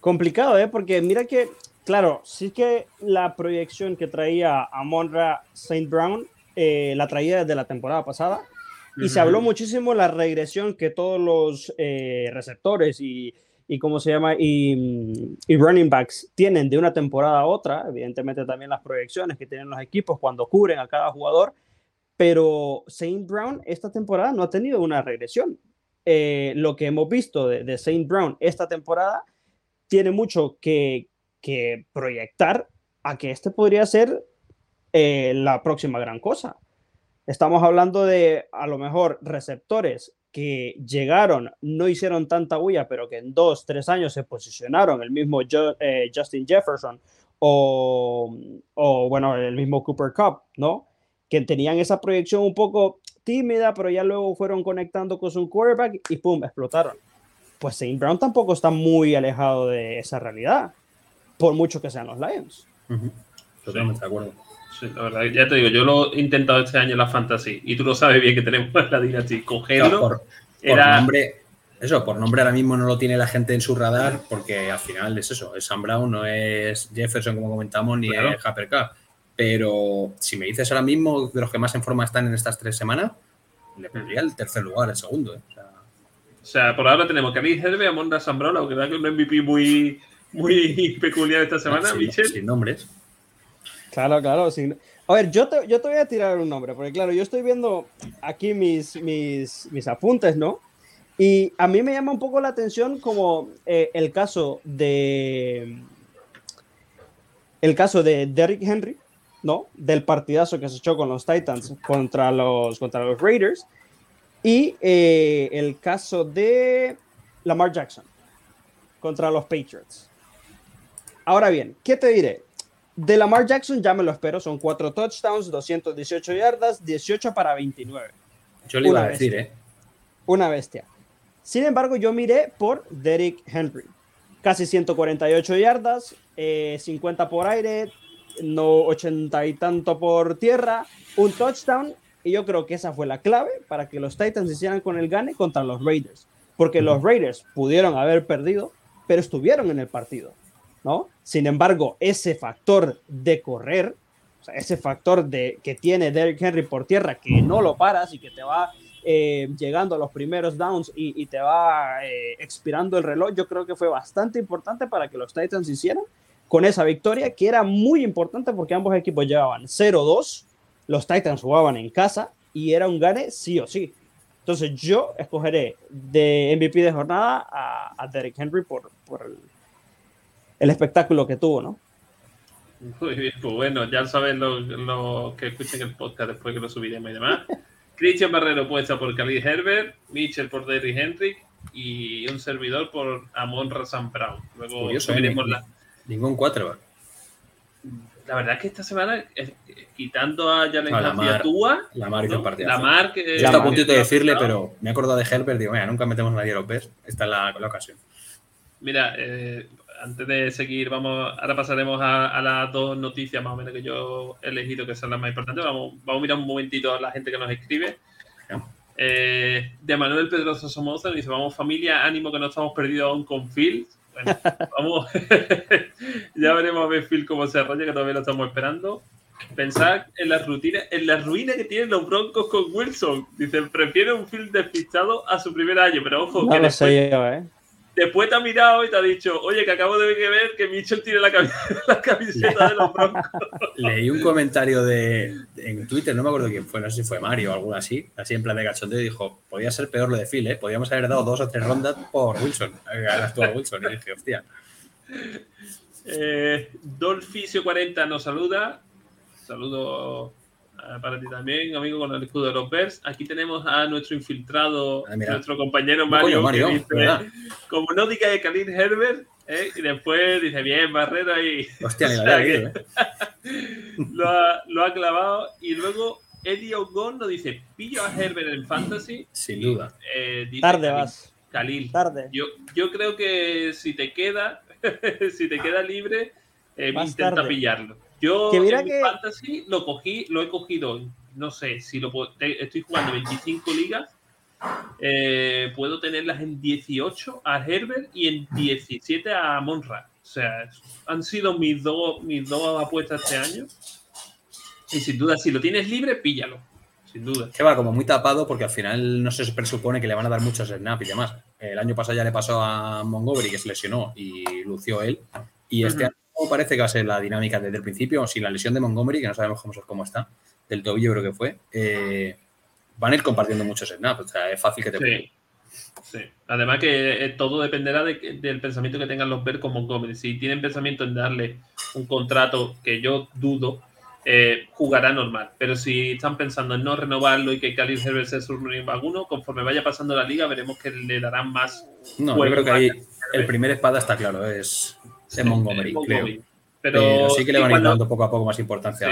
Complicado, ¿eh? Porque mira que, claro, sí que la proyección que traía a Monra St. Brown eh, la traía desde la temporada pasada. Y se habló muchísimo de la regresión que todos los eh, receptores y, y cómo se llama, y, running backs tienen de una temporada a otra, evidentemente también las proyecciones que tienen los equipos cuando cubren a cada jugador, pero Saint Brown esta temporada no ha tenido una regresión. Eh, lo que hemos visto de, Saint Brown esta temporada tiene mucho que, que proyectar a que este podría ser eh, la próxima gran cosa. Estamos hablando de a lo mejor receptores que llegaron, no hicieron tanta huella, pero que en dos, tres años se posicionaron, el mismo eh, Justin Jefferson o, bueno, el mismo Cooper Cup, ¿no? Que tenían esa proyección un poco tímida, pero ya luego fueron conectando con su quarterback y ¡pum! explotaron. Pues Saint Brown tampoco está muy alejado de esa realidad, por mucho que sean los Lions. Totalmente de acuerdo la verdad, ya te digo, yo lo he intentado este año en la Fantasy y tú lo sabes bien que tenemos la Dynasty. Cogerlo. por, nombre, eso, por nombre ahora mismo no lo tiene la gente en su radar porque al final es eso, es Sam Brown, no es Jefferson como comentamos, ni es Harper Cup. Pero si me dices ahora mismo de los que más en forma están en estas tres semanas, le pondría el tercer lugar, el segundo. ¿eh? O, sea, por ahora tenemos que Herbe, Herbe, Amon Sambrola, que da que un MVP muy, muy peculiar esta semana, Michel. Sin nombres. Claro, claro. A ver, yo te, yo te voy a tirar un nombre, porque claro, yo estoy viendo aquí mis, mis, mis apuntes, ¿no? Y a mí me llama un poco la atención como eh, el caso de el caso de Derrick Henry, ¿no? Del partidazo que se echó con los Titans contra los, contra los Raiders. Y eh, el caso de Lamar Jackson contra los Patriots. Ahora bien, ¿qué te diré? De Lamar Jackson ya me lo espero. Son cuatro touchdowns, 218 yardas, 18 para 29. Yo le iba a decir, ¿eh? Una bestia. Sin embargo, yo miré por Derrick Henry. Casi 148 yardas, 50 eh, por aire, no 80 y tanto por tierra, un touchdown. Y yo creo que esa fue la clave para que los Titans hicieran con el gane contra los Raiders. Porque los Raiders pudieron haber perdido, pero estuvieron en el partido. ¿No? Sin embargo, ese factor de correr, ese factor de, que tiene Derrick Henry por tierra, que no lo paras y que te va eh, llegando a los primeros downs y, te va eh, expirando el reloj, yo creo que fue bastante importante para que los Titans hicieran con esa victoria, que era muy importante porque ambos equipos llevaban 0-2, los Titans jugaban en casa y era un gane sí o sí. Entonces yo escogeré de MVP de jornada a, Derrick Henry por, por el, el, espectáculo que tuvo, ¿no? Muy bien, pues bueno, ya saben los que escuchen el podcast después que lo subiremos y demás. Christian Barrero puesta por Khalid Herbert, Mitchell por Derrick Henry y un servidor por Amon Razan Brown. Luego ¿eh? subiremos la Ningún 4. La verdad es que esta semana, quitando a Jalen no, la Tua, la Mar hizo partido. La Mar que. Yo estaba a puntito de decirle, pero me he acordado de Herbert. Digo, mira, nunca metemos a nadie López. Esta es la, ocasión. Mira, eh, antes de seguir, vamos, ahora pasaremos a, las dos noticias más o menos que yo he elegido que son las más importantes. Vamos, vamos a mirar un momentito a la gente que nos escribe. Eh, de Manuel Pedroso Somoza dice: Vamos, familia, ánimo que no estamos perdidos aún con Phil vamos. ya veremos a ver Phil cómo se arrolla, que todavía lo estamos esperando. Pensad en la rutina, en la ruina que tienen los Broncos con Wilson. Dicen, prefiero un Phil despistado a su primer año, pero ojo, que después, ¿eh? Después te ha mirado y te ha dicho, oye, que acabo de ver que Mitchell tiene la, camiseta, de los Broncos. Leí un comentario de, en Twitter, no me acuerdo quién fue, no sé si fue Mario o algo así, así en plan de cachondeo, y dijo, podía ser peor lo de Phil, ¿eh? Podríamos haber dado dos o tres rondas por Wilson, actual Wilson, y dije, hostia. Eh, Dolficio 40 nos saluda. Saludo para ti también, amigo, con el escudo de los Bears. Aquí tenemos a nuestro infiltrado, ah, nuestro compañero Mario, que dice, como no diga de Khalil Herbert, ¿eh? y después dice, bien, Barrera y... Hostia, ¿eh? lo, ha, lo, ha, clavado. Y luego Eddie Ogon nos dice, pillo a Herbert en Fantasy. Sin duda. Eh, Tarde vas. Khalil. Tarde. Yo, yo creo que si te queda, si te queda libre, intenta pillarlo. Yo en que... fantasy lo cogí, lo he cogido, no sé, si lo estoy jugando 25 ligas, eh, puedo tenerlas en 18 a Herbert y en 17 a Monra. O sea, han sido mis dos, mis dos apuestas este año. Y sin duda, si lo tienes libre, píllalo. Sin duda. Que va como muy tapado porque al final no se presupone que le van a dar muchos snaps y demás. El año pasado ya le pasó a Montgomery que se lesionó y lució él. Y este año parece que va a ser la dinámica desde el principio, sin la lesión de Montgomery, que no sabemos cómo, cómo está, del tobillo creo que fue, eh, van a ir compartiendo muchos snaps. O sea, es fácil que te sí. sí. Además que eh, todo dependerá del pensamiento que tengan los Bears con Montgomery. Si tienen pensamiento en darle un contrato que yo dudo, eh, jugará normal. Pero si están pensando en no renovarlo y que Khalil Herbert sea su vaguno, conforme vaya pasando la liga, veremos que le darán más. No, yo creo que ahí el primer espada está claro, es de Montgomery, creo. Pero, sí que le van a ir dando poco a poco más importancia.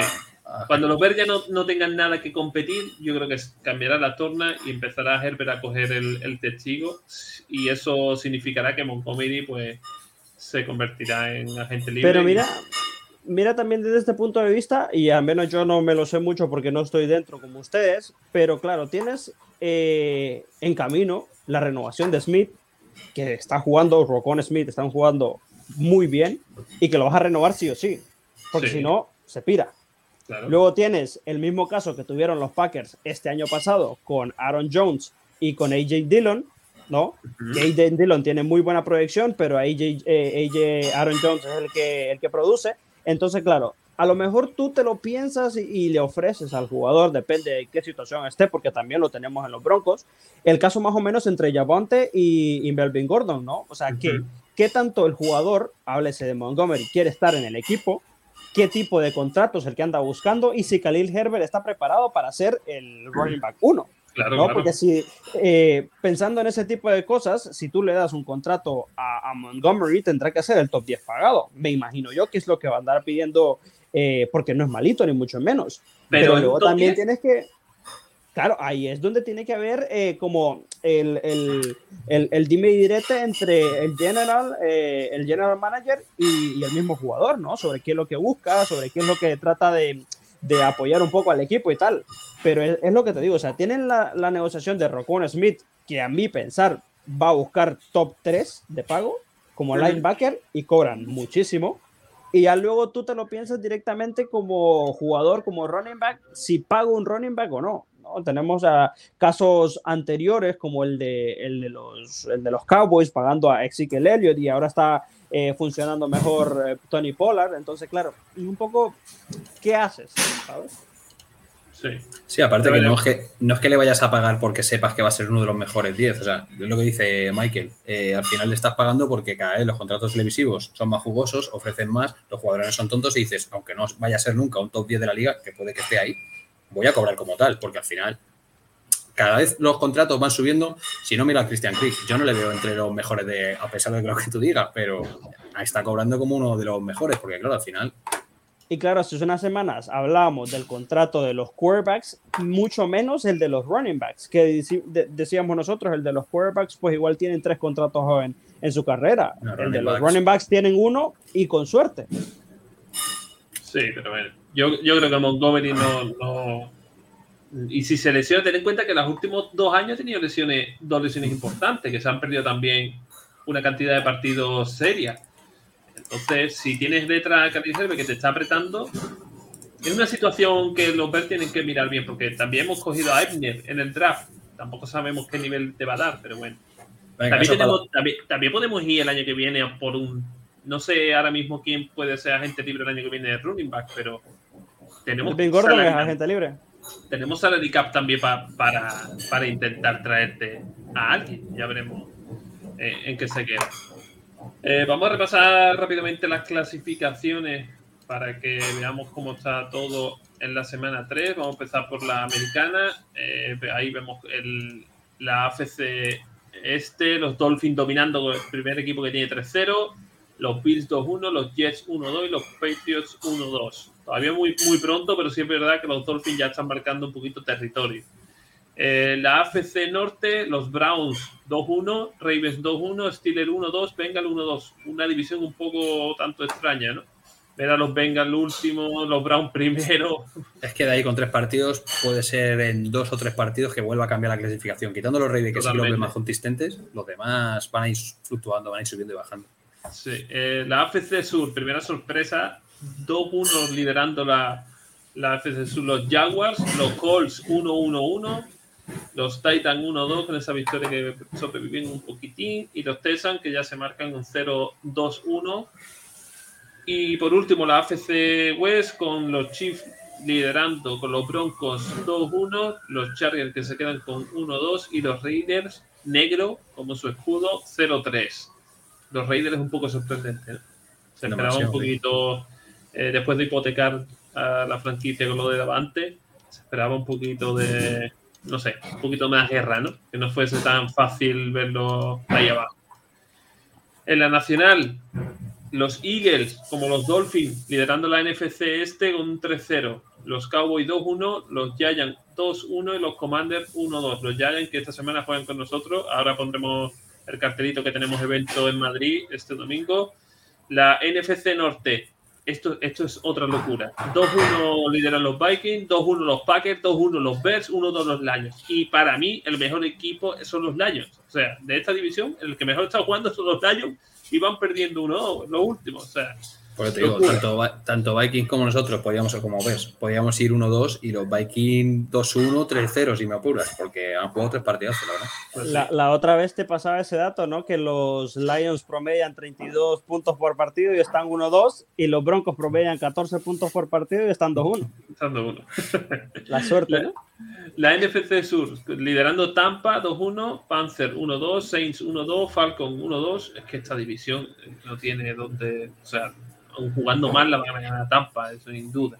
cuando los Bears ya no, tengan nada que competir, yo creo que cambiará la torna y empezará Herbert a coger el, testigo. Y eso significará que Montgomery pues, se convertirá en agente libre. Pero mira, mira también desde este punto de vista, y al menos yo no me lo sé mucho porque no estoy dentro como ustedes, pero claro, tienes eh, en camino la renovación de Smith, que está jugando, Rocon Smith están jugando muy bien y que lo vas a renovar sí o sí, porque si no, se pira. Luego tienes el mismo caso que tuvieron los Packers este año pasado con Aaron Jones y con AJ Dillon, ¿no? AJ Dillon tiene muy buena proyección, pero AJ, eh, Aaron Jones es el que, el que produce. Entonces, claro, a lo mejor tú te lo piensas y, le ofreces al jugador, depende de qué situación esté, porque también lo tenemos en los Broncos. El caso más o menos entre Javonte y, y Melvin Gordon, ¿no? O sea, que qué tanto el jugador, háblese de Montgomery, quiere estar en el equipo, qué tipo de contrato es el que anda buscando y si Khalil Herbert está preparado para ser el running back 1. Claro, Porque si, eh, pensando en ese tipo de cosas, si tú le das un contrato a, Montgomery, tendrá que ser el top 10 pagado. Me imagino yo que es lo que va a andar pidiendo, eh, porque no es malito, ni mucho menos. Pero, luego también tienes que. Claro, ahí es donde tiene que haber eh, como el, el, el, el, dime y direte entre el general, el general manager y, y, el mismo jugador, ¿no? Sobre qué es lo que busca, sobre qué es lo que trata de, de apoyar un poco al equipo y tal. Pero es, lo que te digo, o sea, tienen la, la negociación de Rockwell Smith, que a mí pensar va a buscar top 3 de pago como linebacker y cobran muchísimo. Y ya luego tú te lo piensas directamente como jugador, como running back, si pago un running back o no. ¿No? Tenemos a casos anteriores como el de, el de, los, el de los Cowboys pagando a Ezekiel Elliott y ahora está eh, funcionando mejor eh, Tony Pollard. Entonces, claro, y un poco, ¿qué haces? ¿Sabes? Sí. sí, aparte que no, es que no es que le vayas a pagar porque sepas que va a ser uno de los mejores 10. O sea, es lo que dice Michael. Eh, al final le estás pagando porque cada vez los contratos televisivos son más jugosos, ofrecen más, los jugadores son tontos y dices, aunque no vaya a ser nunca un top 10 de la liga, que puede que esté ahí, voy a cobrar como tal, porque al final cada vez los contratos van subiendo. Si no, mira a Christian Krieg. Yo no le veo entre los mejores, de, a pesar de lo que tú digas, pero está cobrando como uno de los mejores, porque claro, al final. Y claro, hace unas semanas hablábamos del contrato de los quarterbacks, mucho menos el de los running backs, que decíamos nosotros, el de los quarterbacks, pues igual tienen tres contratos en, en su carrera. el de los running backs tienen uno y con suerte. Sí, pero bueno, yo, yo creo que Montgomery no y si se lesiona, ten en cuenta que los últimos dos años ha tenido lesiones, dos lesiones importantes, que se han perdido también una cantidad de partidos serias. Entonces, si tienes detrás a que te está apretando, es una situación que los Bears tienen que mirar bien, porque también hemos cogido a Ebner en el draft. Tampoco sabemos qué nivel te va a dar, pero bueno. también, podemos ir el año que viene por un. No sé ahora mismo quién puede ser agente libre el año que viene de running back, pero tenemos. Ben Gordon es agente libre tenemos salary cap también para, para intentar traerte a alguien. Ya veremos eh, en qué se queda. Eh, vamos a repasar rápidamente las clasificaciones para que veamos cómo está todo en la semana 3. Vamos a empezar por la americana. Eh, ahí vemos el, la AFC este, los Dolphins dominando el primer equipo que tiene 3-0, los Bills 2-1, los Jets 1-2 y los Patriots 1-2. Todavía muy, muy pronto, pero sí es verdad que los Dolphins ya están marcando un poquito territorio. Eh, la AFC Norte, los Browns 2-1, Ravens 2-1, Steelers 1-2, Bengal 1-2. Una división un poco tanto extraña, ¿no? Ver a los Bengals últimos, los Browns primero. Es que de ahí con tres partidos puede ser en dos o tres partidos que vuelva a cambiar la clasificación. Quitando los Ravens, que son los más consistentes, los demás van a ir fluctuando, van a ir subiendo y bajando. Sí, eh, la AFC Sur, primera sorpresa, 2-1 liderando la, la Sur los Jaguars, los Colts 1-1-1, los Titans 1-2 con esa victoria que sobreviven un poquitín y los Texans que ya se marcan un 0-2-1. Y por último la AFC West con los Chiefs liderando con los Broncos 2-1, los Chargers que se quedan con 1-2 y los Raiders negro como su escudo 0-3. Los Raiders un poco sorprendente. Se esperaba un poquito eh, después de hipotecar a la franquicia con lo de Davante, se esperaba un poquito de, no sé, un poquito más guerra, ¿no? Que no fuese tan fácil verlo ahí abajo. En la nacional, los Eagles, como los Dolphins, liderando la NFC este con un 3-0. Los Cowboys 2-1, los Giants 2-1 y los Commanders 1-2. Los Giants que esta semana juegan con nosotros. Ahora pondremos el cartelito que tenemos evento en Madrid este domingo. La NFC Norte, esto, esto es otra locura. 2-1 lideran los Vikings, 2-1 los Packers, 2-1 los Bears, 1-2 los Lions. Y para mí, el mejor equipo son los Lions. O sea, de esta división, el que mejor está jugando son los Lions y van perdiendo uno los últimos. O sea, Por te digo, tanto, tanto, Vikings como nosotros podíamos ser como ves, podíamos ir 1-2 y los Vikings 2-1, 3-0 si me apuras, porque han jugado tres partidos, la verdad. Pues la, otra vez te pasaba ese dato, ¿no? Que los Lions promedian 32 puntos por partido y están 1-2, y los Broncos promedian 14 puntos por partido y están 2-1. Están 2-1. La suerte, ¿no? La NFC Sur, liderando Tampa 2-1, Panzer 1-2, Saints 1-2, Falcon 1-2. Es que esta división no tiene donde. O sea, jugando mal la van a ganar a Tampa, eso sin duda.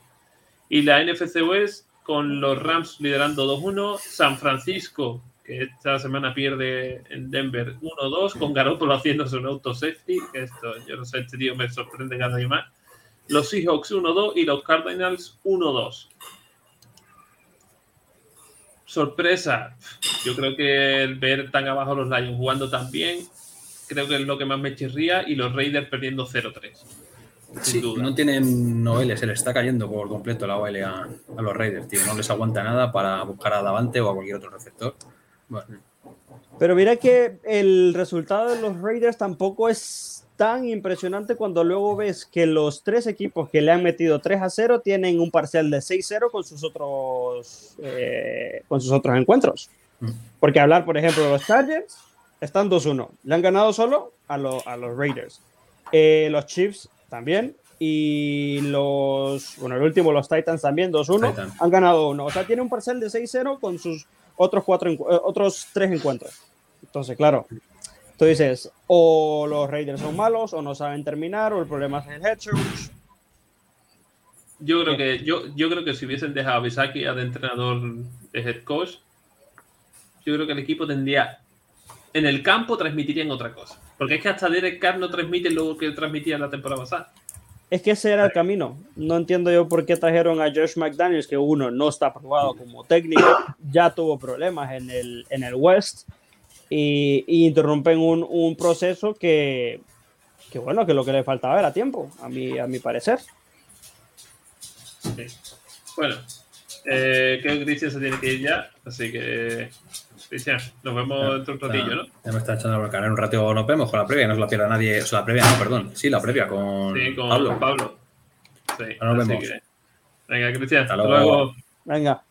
Y la NFC West con los Rams liderando 2-1, San Francisco, que esta semana pierde en Denver 1-2, con Garoppolo haciéndose un auto safety, que esto, yo no sé, este tío me sorprende cada día más. Los Seahawks 1-2 y los Cardinals 1-2. Sorpresa, yo creo que el ver tan abajo los Lions jugando tan bien, creo que es lo que más me chirría, y los Raiders perdiendo 0-3. Sí, no tienen noveles, se les está cayendo por completo la OL a, los Raiders, tío. No les aguanta nada para buscar a Davante o a cualquier otro receptor. Pero mira que el resultado de los Raiders tampoco es tan impresionante cuando luego ves que los tres equipos que le han metido 3 a 0 tienen un parcial de 6-0 con sus otros eh, con sus otros encuentros. Mm. Porque hablar, por ejemplo, de los Chargers están 2-1. Le han ganado solo a, a los Raiders. Eh, los Chiefs también. Y los, bueno, el último, los Titans también, 2-1, han ganado uno. O sea, tiene un parcel de 6-0 con sus otros, cuatro, eh, otros tres encuentros. Entonces, claro, tú dices, o los Raiders son malos, o no saben terminar, o el problema es el head Yo creo que, yo, yo creo que si hubiesen dejado a Bisaki de entrenador de head coach, yo creo que el equipo tendría en el campo transmitirían otra cosa. Porque es que hasta Derek Carr no transmite lo que transmitía la temporada pasada. Es que ese era el camino. No entiendo yo por qué trajeron a Josh McDaniels, que uno no está aprobado como técnico, ya tuvo problemas en el, en el West y, interrumpen un, un, proceso que, que, bueno, que lo que le faltaba era tiempo, a mi, a mi parecer. Bueno, eh, creo que Cristian se tiene que ir ya, así que Cristian, nos vemos dentro de un ratillo, ¿no? Ya me está echando a bronca. En un ratito nos vemos con la previa, no se la pierda nadie. O sea, la previa, no, perdón. Sí, la previa con, sí, con Pablo. Pablo. Sí, nos vemos. Venga, Cristian, hasta, luego. Venga.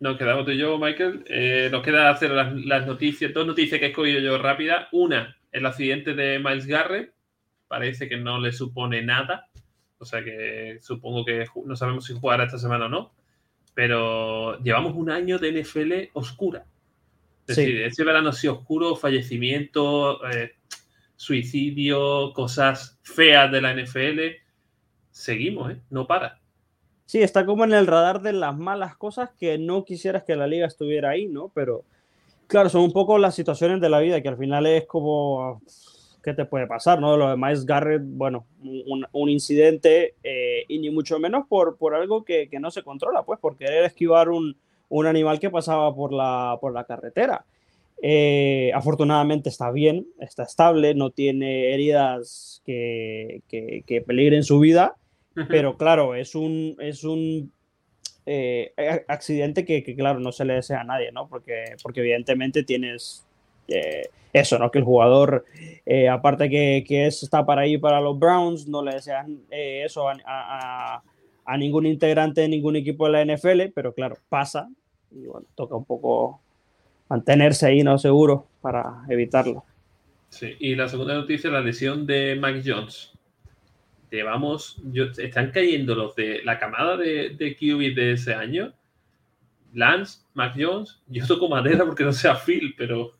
Nos quedamos tú y yo, Michael. Eh, nos queda hacer las, las, noticias, dos noticias que he escogido yo rápidas. Una, el accidente de Miles Garrett. Parece que no le supone nada. O sea que supongo que no sabemos si jugará esta semana o no pero llevamos un año de NFL oscura. Es decir, ese verano sido oscuro, fallecimiento, eh, suicidio, cosas feas de la NFL. Seguimos, ¿eh? No para. Sí, está como en el radar de las malas cosas que no quisieras que la liga estuviera ahí, ¿no? Pero claro, son un poco las situaciones de la vida que al final es como ¿qué te puede pasar? ¿no? Lo de Miles Garrett, bueno, un, un incidente eh, y ni mucho menos por, por algo que, que, no se controla, pues por querer esquivar un, un animal que pasaba por la, por la carretera. Eh, afortunadamente está bien, está estable, no tiene heridas que, que, que peligren su vida, pero claro, es un, es un eh, accidente que, que, claro, no se le desea a nadie, ¿no? Porque, porque evidentemente tienes eso, ¿no? Que el jugador, eh, aparte que, está para ir para los Browns, no le desean eh, eso a, ningún integrante de ningún equipo de la NFL, pero claro, pasa y bueno, toca un poco mantenerse ahí, ¿no? Seguro para evitarlo. Sí, y la segunda noticia, la lesión de Mike Jones. Llevamos, están cayendo los de la camada de, de QB de ese año. Lance, Mac Jones, yo toco madera porque no sea Phil, pero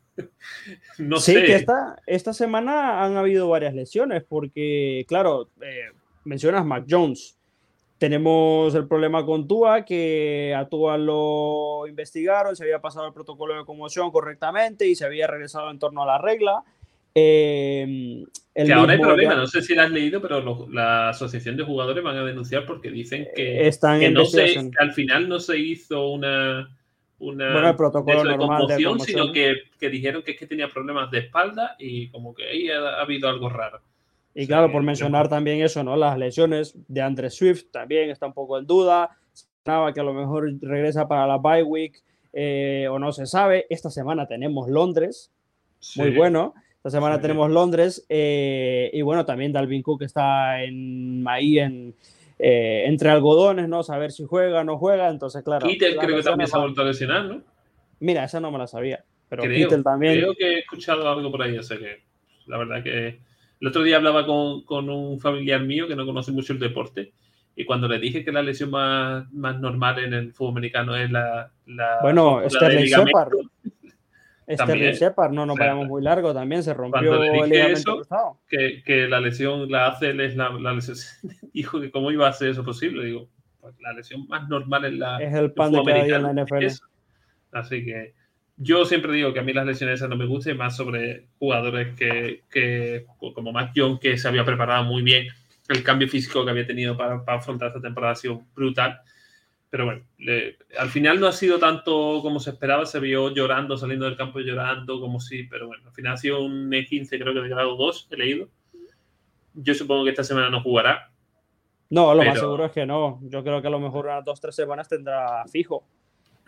no sí, sé. que esta, esta semana han habido varias lesiones, porque, claro, eh, mencionas Mac Jones. Tenemos el problema con Tua, que a Tua lo investigaron, se había pasado el protocolo de conmoción correctamente y se había regresado en torno a la regla. Eh, que ahora hay problema, no sé si lo has leído, pero la asociación de jugadores van a denunciar porque dicen que, Están que no se, que al final no se hizo una, una bueno, el protocolo de normal conmoción, sino que, que, dijeron que es que tenía problemas de espalda y como que ahí ha, ha habido algo raro. Y claro, por mencionar también eso, ¿no? Las lesiones de Andre Swift también está un poco en duda. Se que a lo mejor regresa para la bye week eh, o no se sabe. Esta semana tenemos Londres, sí. muy bueno. Esta semana tenemos Londres eh, y bueno, también Dalvin Cook está en, ahí en, eh, entre algodones, ¿no? Saber si juega o no juega, entonces claro. Kittel creo que también se ha vuelto a lesionar, ¿no? Mira, esa no me la sabía, pero creo, también. Creo que he escuchado algo por ahí, o sea que la verdad que el otro día hablaba con, con un familiar mío que no conoce mucho el deporte y cuando le dije que la lesión más, más normal en el fútbol americano es la. la bueno, Sterling Shepard. Sterling Shepard, no nos vayamos muy largo, también se rompió el ligamento eso, que, que, la lesión la hace es la, la, lesión. Dijo que cómo iba a ser eso posible. Digo, pues la lesión más normal en la. Es el pan de cada día en la NFL. Así que yo siempre digo que a mí las lesiones esas no me gustan, más sobre jugadores que, que como Matt Young, que se había preparado muy bien el cambio físico que había tenido para, afrontar esta temporada ha sido brutal. Pero bueno, al final no ha sido tanto como se esperaba, se vio llorando, saliendo del campo llorando, como si, pero bueno, al final ha sido un E15, creo que de grado 2, he leído. Yo supongo que esta semana no jugará. No, lo más seguro es que no. Yo creo que a lo mejor unas dos, tres semanas tendrá fijo.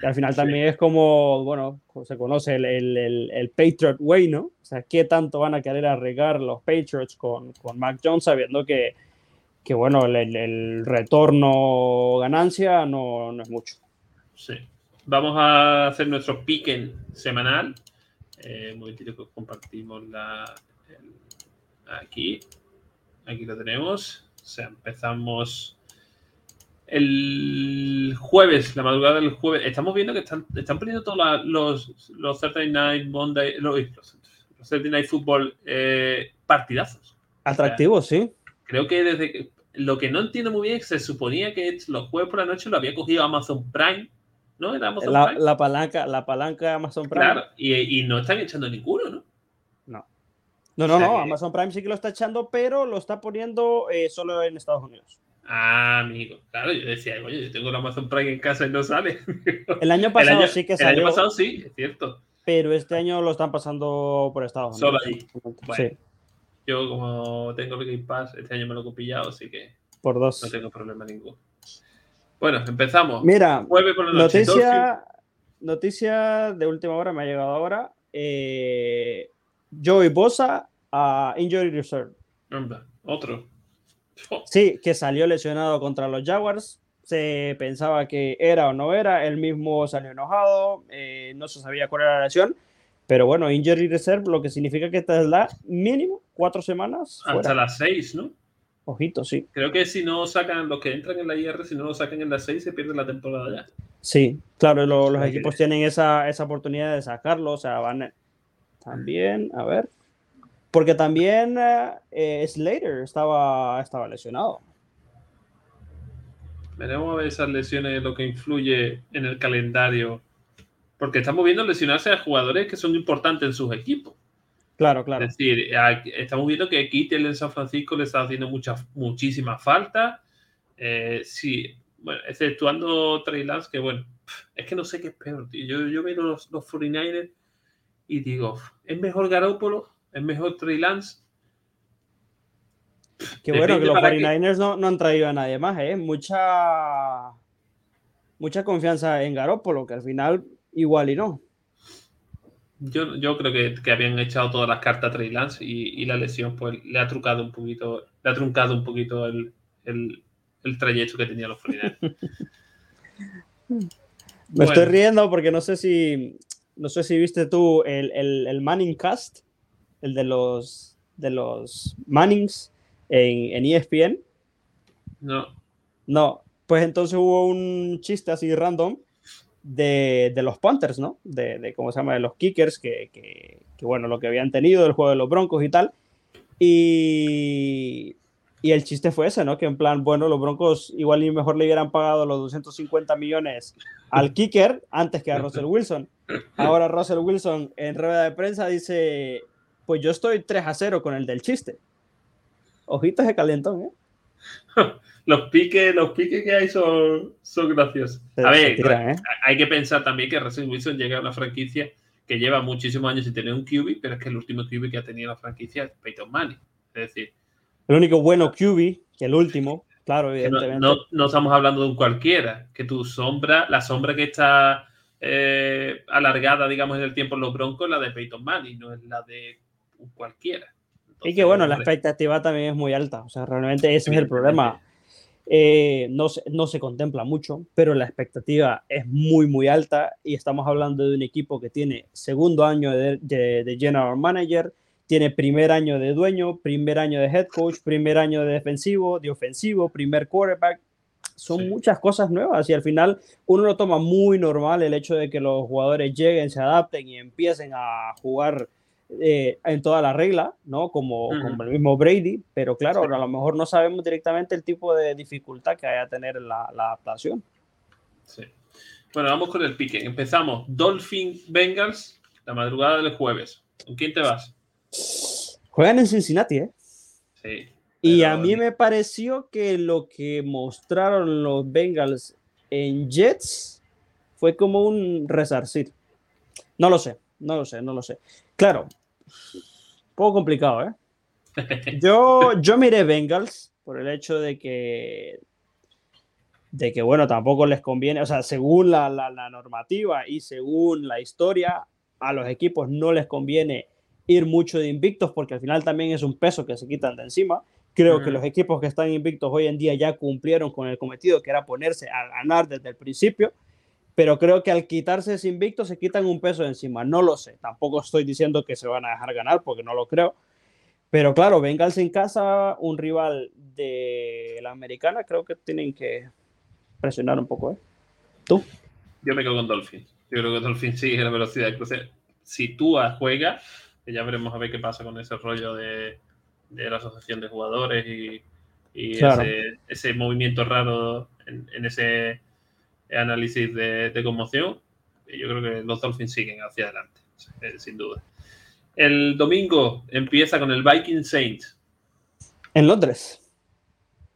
Y al final también es como, bueno, se conoce el, el, el, Patriot Way, ¿no? O sea, ¿qué tanto van a querer arreglar los Patriots con, con Mac Jones sabiendo que que bueno, el, retorno ganancia no, no, es mucho. Sí. Vamos a hacer nuestro piquen semanal. Eh, un momentito que compartimos la, aquí. Aquí lo tenemos. O sea, empezamos el jueves, la madrugada del jueves. Estamos viendo que están, están poniendo todos los, los Saturday Night Monday, los, los Saturday Night Football eh, partidazos. Atractivos, sí creo que desde lo que no entiendo muy bien es que se suponía que los jueves por la noche lo había cogido Amazon Prime, ¿no? la, la, palanca, la palanca de Amazon Prime. Claro, y, y, no están echando ninguno, ¿no? No. No, no, no, Amazon Prime sí que lo está echando, pero lo está poniendo eh, solo en Estados Unidos. Ah, amigo. Claro, yo decía, oye, yo tengo el Amazon Prime en casa y no sale. El año pasado sí que salió. El año pasado sí, es cierto. Pero este año lo están pasando por Estados Unidos. Solo ahí. sí. Yo, como tengo el Game Pass, este año me lo he pillado, así que por dos. no tengo problema ninguno. Bueno, empezamos. Mira, noticia, noticia de última hora, me ha llegado ahora. Eh, Joey Bosa a Injury Reserve. otro. Sí, que salió lesionado contra los Jaguars. Se pensaba que era o no era. Él mismo salió enojado. Eh, no se sabía cuál era la lesión pero bueno, injury reserve, lo que significa que esta es la mínimo cuatro semanas. Hasta las seis, ¿no? Ojito, sí. Creo que si no sacan los que entran en la IR, si no lo sacan en las seis, se pierde la temporada ya. Sí, claro, los equipos tienen esa, esa, oportunidad de sacarlo, o sea, van también, a ver, porque también eh, Slater estaba, estaba lesionado. Veremos a ver esas lesiones, lo que influye en el calendario porque estamos viendo lesionarse a jugadores que son importantes en sus equipos. Claro, claro. Es decir, estamos viendo que Kittel en San Francisco le está haciendo mucha, muchísima falta. Eh, sí, bueno, exceptuando Trey Lance, que bueno, es que no sé qué es peor, Yo, yo veo los, los 49ers y digo, ¿es mejor Garoppolo? ¿Es mejor Trey Lance? Qué bueno que los 49ers no, no, han traído a nadie más, ¿eh? Mucha, mucha confianza en Garoppolo, que al final igual y no. Yo, yo creo que, que, habían echado todas las cartas a Trey Lance y, y, la lesión pues le ha trucado un poquito, le ha truncado un poquito el, el, el trayecto que tenía los Floridanos. Me estoy riendo porque no sé si no sé si viste tú el, el, el Manning Cast, el de los de los Mannings en, en ESPN. No. No, pues entonces hubo un chiste así random de, los Panthers, ¿no? De, ¿cómo se llama? De los Kickers, que, que, bueno, lo que habían tenido, el juego de los Broncos y tal. Y, y el chiste fue ese, ¿no? Que en plan, bueno, los Broncos igual y mejor le hubieran pagado los 250 millones al kicker antes que a Russell Wilson. Ahora Russell Wilson en rueda de prensa dice, pues yo estoy 3 a 0 con el del chiste. Ojitos de calentón, ¿eh? los piques, los piques que hay son, son graciosos. A ver, ¿eh? hay que pensar también que Russell Wilson llega a una franquicia que lleva muchísimos años sin tener un QB, pero es que el último QB que ha tenido la franquicia es Peyton Manning. Es decir, el único bueno QB, que el último, claro, evidentemente. No, no, estamos hablando de un cualquiera, que tu sombra, la sombra que está eh, alargada, digamos, en el tiempo en los Broncos, es la de Peyton Manning, no es la de cualquiera. Y que bueno, la expectativa también es muy alta. O sea, realmente ese es el problema. Eh, no, se, no se contempla mucho, pero la expectativa es muy, muy alta y estamos hablando de un equipo que tiene segundo año de, de, general manager, tiene primer año de dueño, primer año de head coach, primer año de defensivo, de ofensivo, primer quarterback. Son muchas cosas nuevas y al final uno lo toma muy normal el hecho de que los jugadores lleguen, se adapten y empiecen a jugar eh, en toda la regla, ¿no? Como, el mismo Brady, pero claro, a lo mejor no sabemos directamente el tipo de dificultad que vaya a tener la, adaptación. Sí. Bueno, vamos con el pique. Empezamos. Dolphin Bengals, la madrugada del jueves. ¿Con quién te vas? Juegan en Cincinnati, ¿eh? Sí. Y a mí me pareció que lo que mostraron los Bengals en Jets fue como un resarcir. No lo sé, no lo sé, no lo sé. Claro, poco complicado, ¿eh? Yo, yo miré Bengals por el hecho de que, de que, bueno, tampoco les conviene, o sea, según la, la, normativa y según la historia, a los equipos no les conviene ir mucho de invictos porque al final también es un peso que se quitan de encima. Creo que los equipos que están invictos hoy en día ya cumplieron con el cometido que era ponerse a ganar desde el principio pero creo que al quitarse ese invicto se quitan un peso de encima. No lo sé, tampoco estoy diciendo que se van a dejar ganar porque no lo creo. Pero claro, Bengals en casa, un rival de la americana, creo que tienen que presionar un poco. ¿eh? ¿Tú? Yo me quedo con Dolphins. Yo creo que Dolphins sigue la velocidad de cruce. Si tú juega, ya veremos a ver qué pasa con ese rollo de, la asociación de jugadores y, ese, movimiento raro en ese análisis de, conmoción, yo creo que los Dolphins siguen hacia adelante, eh, sin duda. El domingo empieza con el Viking Saints. En Londres.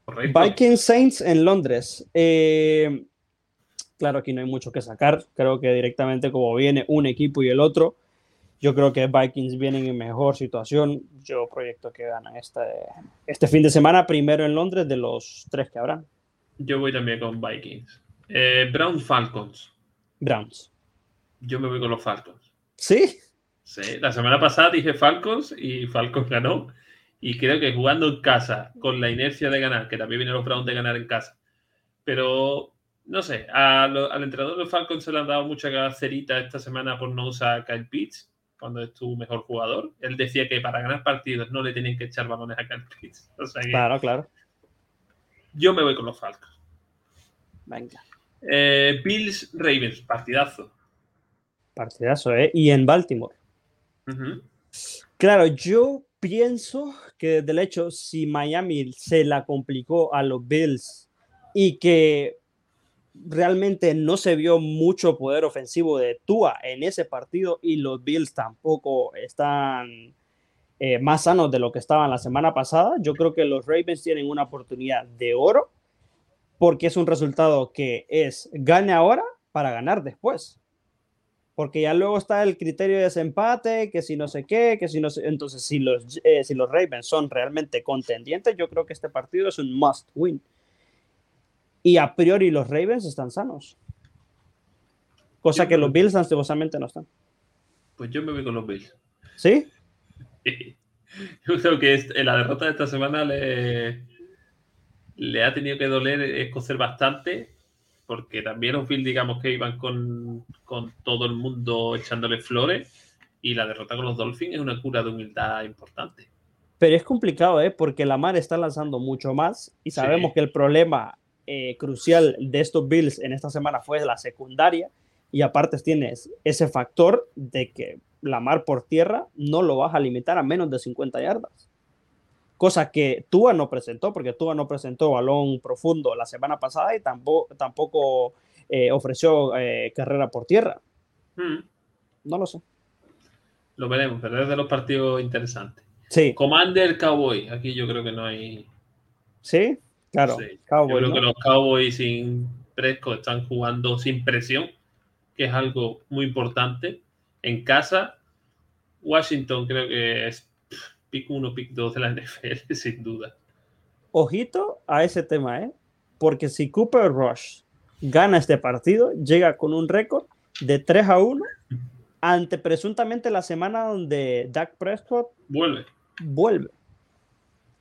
Viking Saints en Londres. Eh, claro, aquí no hay mucho que sacar. Creo que directamente como viene un equipo y el otro, yo creo que Vikings vienen en mejor situación. Yo proyecto que ganan este, este fin de semana, primero en Londres, de los tres que habrán. Yo voy también con Vikings. Eh, Browns Falcons. Browns. Yo me voy con los Falcons. ¿Sí? Sí, la semana pasada dije Falcons y Falcons ganó. Y creo que jugando en casa, con la inercia de ganar, que también vienen los Browns de ganar en casa. Pero, no sé, al entrenador de los Falcons se le han dado mucha cacerita esta semana por no usar a Kyle Pitts, cuando es tu mejor jugador. Él decía que para ganar partidos no le tienen que echar balones a Kyle Pitts. claro, claro. Yo me voy con los Falcons. Venga. Eh, Bills Ravens, partidazo. Partidazo, ¿eh? Y en Baltimore. Claro, yo pienso que desde el hecho, si Miami se la complicó a los Bills y que realmente no se vio mucho poder ofensivo de Tua en ese partido y los Bills tampoco están eh, más sanos de lo que estaban la semana pasada, yo creo que los Ravens tienen una oportunidad de oro porque es un resultado que es gane ahora para ganar después. Porque ya luego está el criterio de desempate, que si no sé qué, que si no sé. Entonces, si los, eh, si los Ravens son realmente contendientes, yo creo que este partido es un must win. Y a priori los Ravens están sanos. Cosa que los Bills ansiosamente no están. Pues yo me voy con los Bills. ¿Sí? Yo creo que la derrota de esta semana le, le ha tenido que doler escocer bastante, porque también los Bills, digamos que iban con, todo el mundo echándole flores, y la derrota con los Dolphins es una cura de humildad importante. Pero es complicado, ¿eh? porque Lamar está lanzando mucho más, y sabemos que el problema eh, crucial de estos Bills en esta semana fue la secundaria, y aparte tienes ese factor de que Lamar por tierra no lo vas a limitar a menos de 50 yardas cosa que Tua no presentó, porque Tua no presentó balón profundo la semana pasada y tampoco, tampoco eh, ofreció eh, carrera por tierra. Hmm. No lo sé. Lo veremos, pero es de los partidos interesantes. Sí. Commander Cowboy, aquí yo creo que no hay. Sí, claro. yo creo que los Cowboys sin Presco están jugando sin presión, que es algo muy importante. En casa, Washington creo que es pick 1, pick 2 de la NFL, sin duda. Ojito a ese tema, ¿eh? Porque si Cooper Rush gana este partido, llega con un récord de 3 a 1 ante presuntamente la semana donde Dak Prescott vuelve. Vuelve.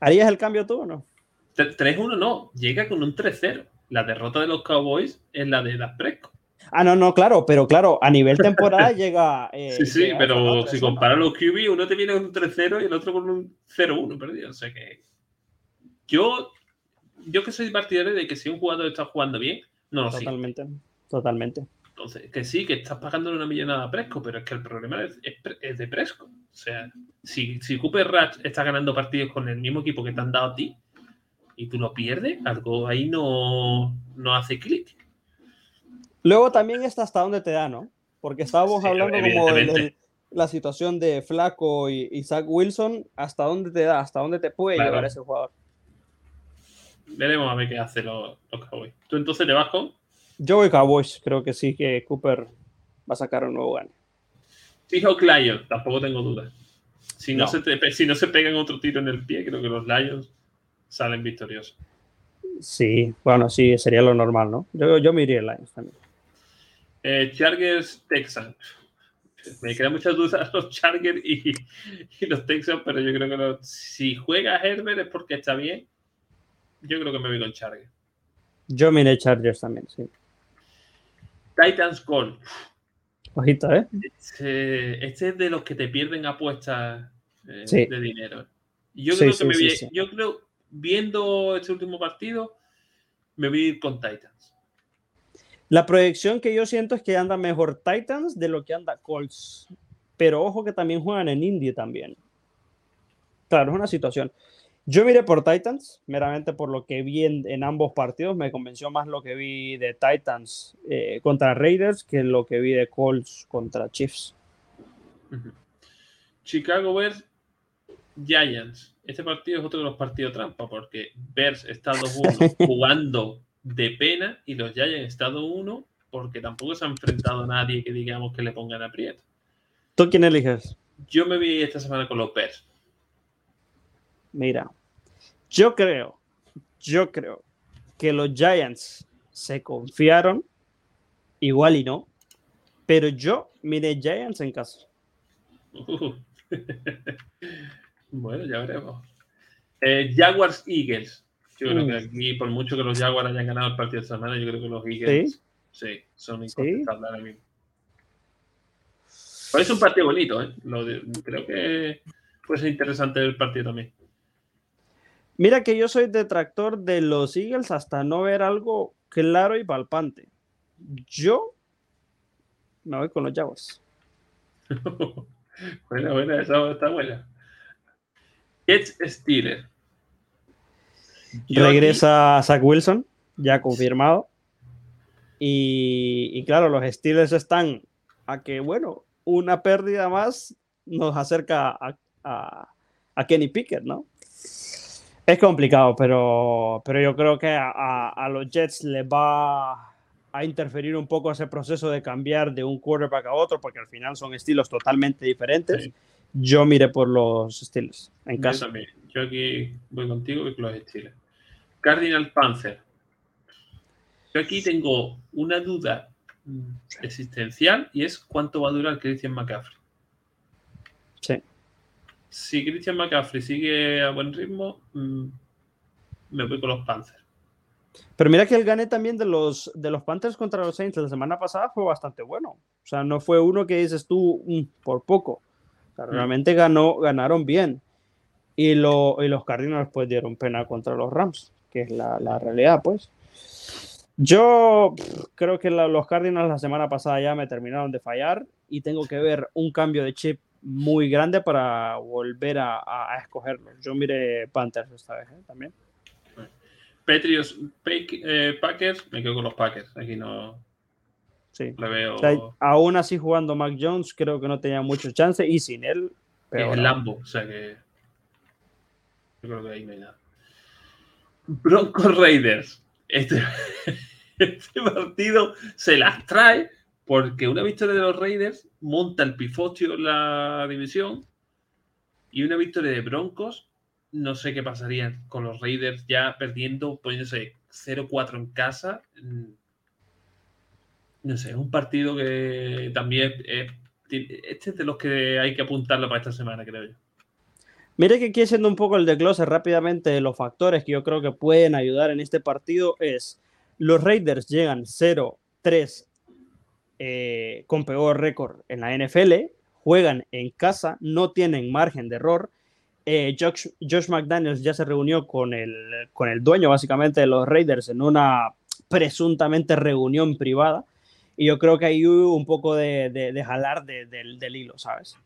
¿Harías el cambio tú o no? 3-1 no, llega con un 3-0. La derrota de los Cowboys es la de Dak Prescott. Ah, no, no, claro, pero claro, a nivel temporada llega. Eh, sí, sí, pero si comparas los QB, uno te viene con un 3-0 y el otro con un 0-1 perdido. O sea que. Yo, yo que soy partidario de que si un jugador está jugando bien, no lo Totalmente, totalmente. Entonces, que sí, que estás pagándole una millonada a Presco, pero es que el problema es, de Presco. O sea, si, si Cooper Ratch está ganando partidos con el mismo equipo que te han dado a ti y tú lo pierdes, algo ahí no, no hace clic. Luego también está hasta dónde te da, ¿no? Porque estábamos hablando como de la situación de Flaco y, Zach Wilson, hasta dónde te da, hasta dónde te puede llevar ese jugador. Veremos a ver qué hace los, los Cowboys. ¿Tú entonces te vas con? Yo voy Cowboys, creo que sí, que Cooper va a sacar un nuevo gane. Fijo Lions, tampoco tengo dudas. Si no, Se si no se pegan otro tiro en el pie, creo que los Lions salen victoriosos. Sí, bueno, sí, sería lo normal, ¿no? Yo, yo me iría Lions también. Eh, Chargers Texans. Me quedan muchas dudas los Chargers y, los Texans, pero yo creo que si juega Herbert es porque está bien. Yo creo que me voy con Chargers. Yo miré Chargers también, sí. Titans Call. Ojito, ¿eh? Este, este, es de los que te pierden apuestas eh, de dinero. Yo creo que me voy, yo creo, viendo este último partido, me voy a ir con Titans. La proyección que yo siento es que anda mejor Titans de lo que anda Colts. Pero ojo que también juegan en Indy también. Claro, es una situación. Yo miré por Titans, meramente por lo que vi en, ambos partidos. Me convenció más lo que vi de Titans eh, contra Raiders que lo que vi de Colts contra Chiefs. Chicago Bears, Giants. Este partido es otro de los partidos trampa porque Bears está 2-1 jugando de pena y los Giants estado 1 porque tampoco se ha enfrentado a nadie que digamos que le pongan aprieto. ¿Tú quién eliges? Yo me vi esta semana con los Bears. Mira, yo creo, yo creo que los Giants se confiaron, igual y no, pero yo miré Giants en casa. bueno, ya veremos. Eh, Jaguars Eagles. Yo creo que mm. aquí, por mucho que los Jaguars hayan ganado el partido de semana, yo creo que los Eagles sí, son incontestables ahora mismo. es un partido bonito, ¿eh? creo que puede ser interesante el partido también. Mira que yo soy detractor de los Eagles hasta no ver algo claro y palpante. Yo me voy con los Jaguars. buena, buena, esa está buena. Jets Steelers. Regresa Zach Wilson, ya confirmado. Y, claro, los Steelers están a que, bueno, una pérdida más nos acerca a, a Kenny Pickett, ¿no? Es complicado, pero, pero yo creo que a, los Jets les va a interferir un poco ese proceso de cambiar de un quarterback a otro, porque al final son estilos totalmente diferentes. Yo miré por los Steelers en casa. Yo Yo aquí voy contigo y con los Steelers. Cardinal Panther. Yo aquí tengo una duda existencial y es cuánto va a durar Christian McCaffrey. Sí si Christian McCaffrey sigue a buen ritmo, mm, me voy con los Panthers. Pero mira que el gane también de los, de los Panthers contra los Saints la semana pasada fue bastante bueno. O sea, no fue uno que dices tú mm, por poco. Mm. realmente ganó, ganaron bien. Y, lo, y los Cardinals pues dieron pena contra los Rams, que es la, la realidad pues. Yo creo que los Cardinals la semana pasada ya me terminaron de fallar y tengo que ver un cambio de chip muy grande para volver a, a, escogerlo. Yo mire Panthers esta vez ¿eh? también. Patriots, eh, Packers, me quedo con los Packers. Aquí no. Sí. Le veo... aún así jugando Mac Jones, creo que no tenía mucho chance y sin él. Pero es el Lambo, o sea que. Yo creo que ahí no hay nada. Broncos Raiders. Este, este partido se las trae porque una victoria de los Raiders monta el pifostio en la división y una victoria de Broncos, no sé qué pasaría con los Raiders ya perdiendo, poniéndose 0-4 en casa. No sé, es un partido que también es este es de los que hay que apuntarlo para esta semana, creo yo. Mire que aquí haciendo un poco el desglose rápidamente de los factores que yo creo que pueden ayudar en este partido es los Raiders llegan 0-3 eh, con peor récord en la NFL, juegan en casa, no tienen margen de error. Eh, Josh, Josh, McDaniels ya se reunió con el, con el dueño básicamente de los Raiders en una presuntamente reunión privada y yo creo que ahí hubo un poco de, de, jalar del hilo, ¿sabes?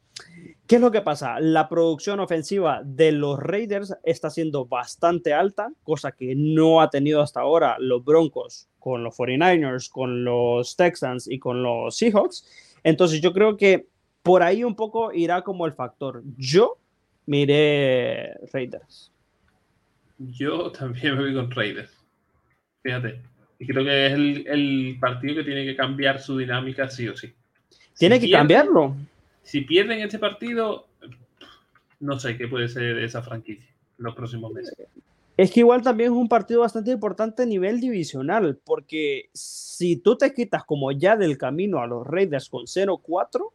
¿Qué es lo que pasa? La producción ofensiva de los Raiders está siendo bastante alta, cosa que no ha tenido hasta ahora los Broncos con los 49ers, con los Texans y con los Seahawks. Entonces yo creo que por ahí un poco irá como el factor. Yo miré Raiders. Yo también me voy con Raiders. Fíjate. Y creo que es el, partido que tiene que cambiar su dinámica sí o sí. Tiene que cambiarlo. Si pierden este partido, no sé qué puede ser esa franquicia en los próximos meses. Es que igual también es un partido bastante importante a nivel divisional, porque si tú te quitas como ya del camino a los Raiders con 0-4,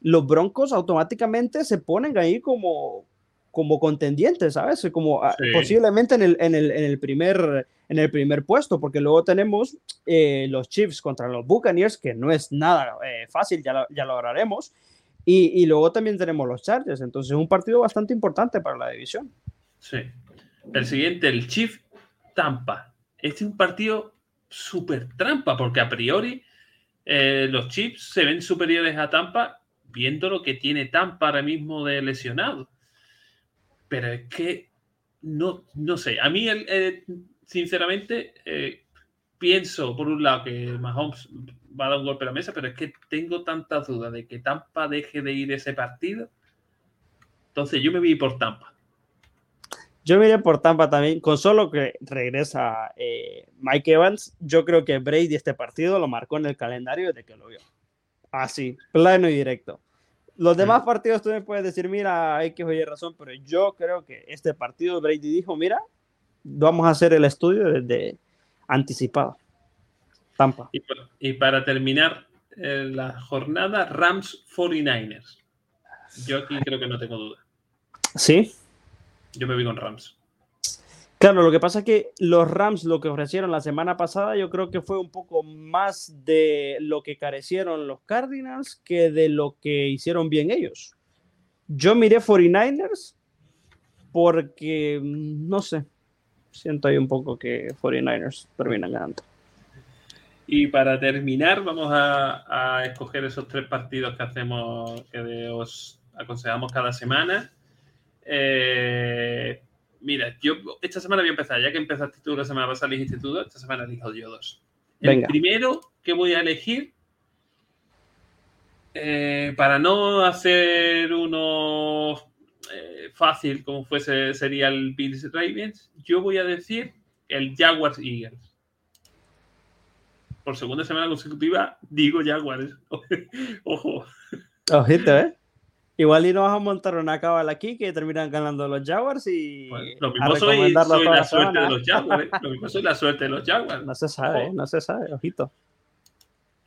los Broncos automáticamente se ponen ahí como, como contendientes, ¿sabes? Como ah, posiblemente en el, en, el, en, el primer, en el primer puesto, porque luego tenemos eh, los Chiefs contra los Buccaneers, que no es nada eh, fácil, ya lo, ya lo haremos, y, luego también tenemos los Chargers, entonces es un partido bastante importante para la división. Sí. El siguiente, el Chief Tampa. Este es un partido súper trampa, porque a priori eh, los Chiefs se ven superiores a Tampa viendo lo que tiene Tampa ahora mismo de lesionado pero es que no, no sé. A mí, eh, sinceramente, eh, pienso, por un lado, que Mahomes va a dar un golpe a la mesa, pero es que tengo tantas dudas de que Tampa deje de ir ese partido. Entonces, yo me vi por Tampa. Yo miré por Tampa también, con solo que regresa eh, Mike Evans, yo creo que Brady este partido lo marcó en el calendario desde que lo vio. Así, plano y directo. Los demás partidos tú me puedes decir, mira, hay que oír razón, pero yo creo que este partido Brady dijo, mira, vamos a hacer el estudio desde anticipado. Tampa. Y, para terminar eh, la jornada, Rams 49ers. Yo aquí creo que no tengo duda. ¿Sí? Yo me vi con Rams. Claro, lo que pasa es que los Rams lo que ofrecieron la semana pasada yo creo que fue un poco más de lo que carecieron los Cardinals que de lo que hicieron bien ellos. Yo miré 49ers porque, no sé, siento ahí un poco que 49ers terminan ganando. Y para terminar, vamos a, a escoger esos tres partidos que hacemos, que os aconsejamos cada semana. Eh, Mira, yo esta semana voy a empezar, ya que empezaste tú la semana pasada, elegiste tú esta semana elijo yo dos. El primero que voy a elegir, eh, para no hacer uno eh, fácil como fuese, sería el Bills Ravens, yo voy a decir el Jaguars Eagles. Por segunda semana consecutiva, digo Jaguars. Ojo. Ojito, ¿eh? Igual y no vas a montar una cábala aquí que terminan ganando los Jaguars y. lo mismo soy, la suerte de los Jaguars. ¿eh? Lo mismo soy la suerte de los Jaguars. No se sabe, no se sabe, ojito.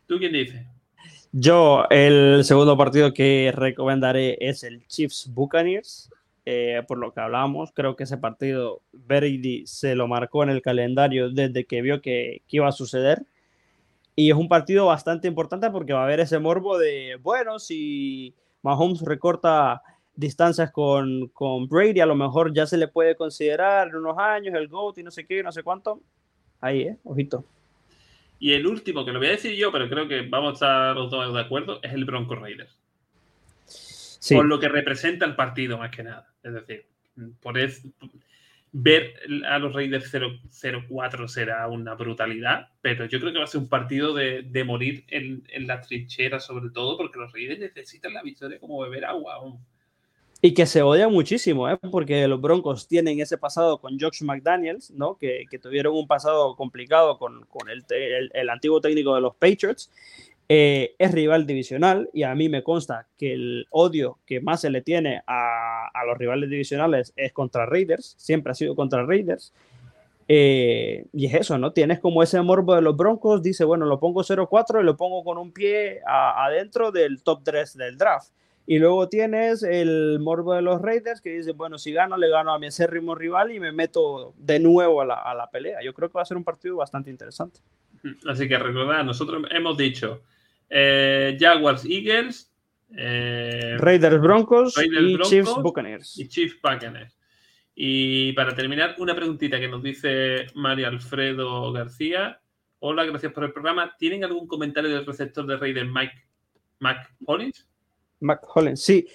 ¿Tú quién dices? Yo, el segundo partido que recomendaré es el Chiefs Buccaneers. Eh, por lo que hablamos, creo que ese partido Brady se lo marcó en el calendario desde que vio que, que iba a suceder. Y es un partido bastante importante porque va a haber ese morbo de, bueno, si Mahomes recorta distancias con, con, Brady, a lo mejor ya se le puede considerar en unos años el GOAT y no sé qué, no sé cuánto. Ahí, ¿eh? Ojito. Y el último, que lo voy a decir yo, pero creo que vamos a estar los dos de acuerdo, es el Bronco Raiders. Por lo que representa el partido, más que nada. Es decir, por eso, ver a los Raiders 0-4 será una brutalidad, pero yo creo que va a ser un partido de, morir en, la trinchera, sobre todo porque los Raiders necesitan la victoria como beber agua. Y que se odia muchísimo, ¿eh? porque los Broncos tienen ese pasado con Josh McDaniels, ¿no? que, tuvieron un pasado complicado con, el, el, antiguo técnico de los Patriots, eh, es rival divisional y a mí me consta que el odio que más se le tiene a, los rivales divisionales es contra Raiders, siempre ha sido contra Raiders. Eh, y es eso, ¿no? Tienes como ese morbo de los Broncos, dice, bueno, lo pongo 0-4 y lo pongo con un pie adentro del top 3 del draft. Y luego tienes el morbo de los Raiders que dice, bueno, si gano, le gano a mi acérrimo rival y me meto de nuevo a la, a la pelea. Yo creo que va a ser un partido bastante interesante. Así que recordad, nosotros hemos dicho eh, Jaguars Eagles, eh, Raiders Broncos y Chiefs Buccaneers. Y Chiefs Buccaneers. Y para terminar, una preguntita que nos dice María Alfredo García. Hola, gracias por el programa. ¿Tienen algún comentario del receptor de Raiders Mike Mac Hollins? Mac Hollins, sí.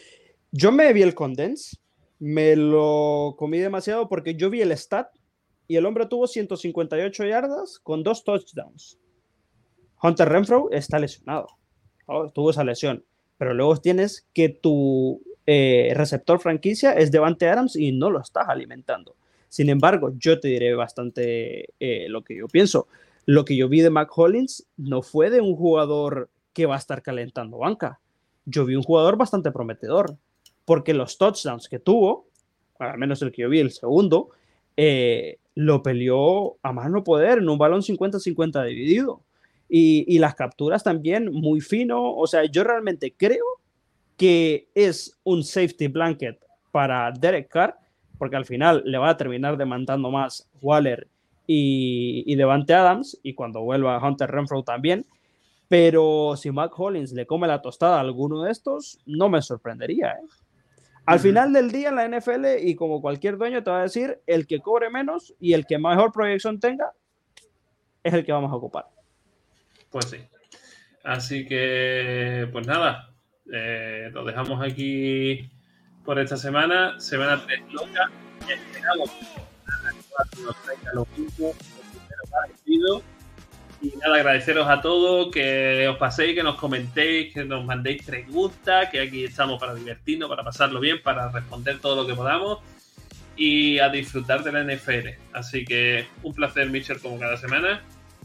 Yo me vi el condense, me lo comí demasiado porque yo vi el stat y el hombre tuvo 158 yardas con dos touchdowns. Hunter Renfro está lesionado, tuvo esa lesión, pero luego tienes que tu eh, receptor franquicia es Devante Adams y no lo estás alimentando. Sin embargo, yo te diré bastante eh, lo que yo pienso. Lo que yo vi de Mac Hollins no fue de un jugador que va a estar calentando banca. Yo vi un jugador bastante prometedor, porque los touchdowns que tuvo, al menos el que yo vi, el segundo, eh, lo peleó a mano poder en un balón 50-50 dividido. Y, las capturas también muy fino. O sea, yo realmente creo que es un safety blanket para Derek Carr, porque al final le va a terminar demandando más Waller y, y Devante Adams, y cuando vuelva Hunter Renfro también. Pero si Mac Hollins le come la tostada a alguno de estos, no me sorprendería. ¿eh? Al final del día en la NFL y como cualquier dueño te va a decir, el que cobre menos y el que mejor proyección tenga es el que vamos a ocupar. Pues sí. Así que, pues nada, eh, lo dejamos aquí por esta semana. Semana 3 loca. Esperamos que nos traiga y nada, agradeceros a todos, que os paséis, que nos comentéis, que nos mandéis preguntas, que aquí estamos para divertirnos, para pasarlo bien, para responder todo lo que podamos y a disfrutar de la NFL. Así que un placer, Mitchell, como cada semana.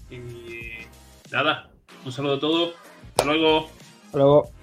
Y nada, un saludo a todos. Hasta luego. Hasta luego.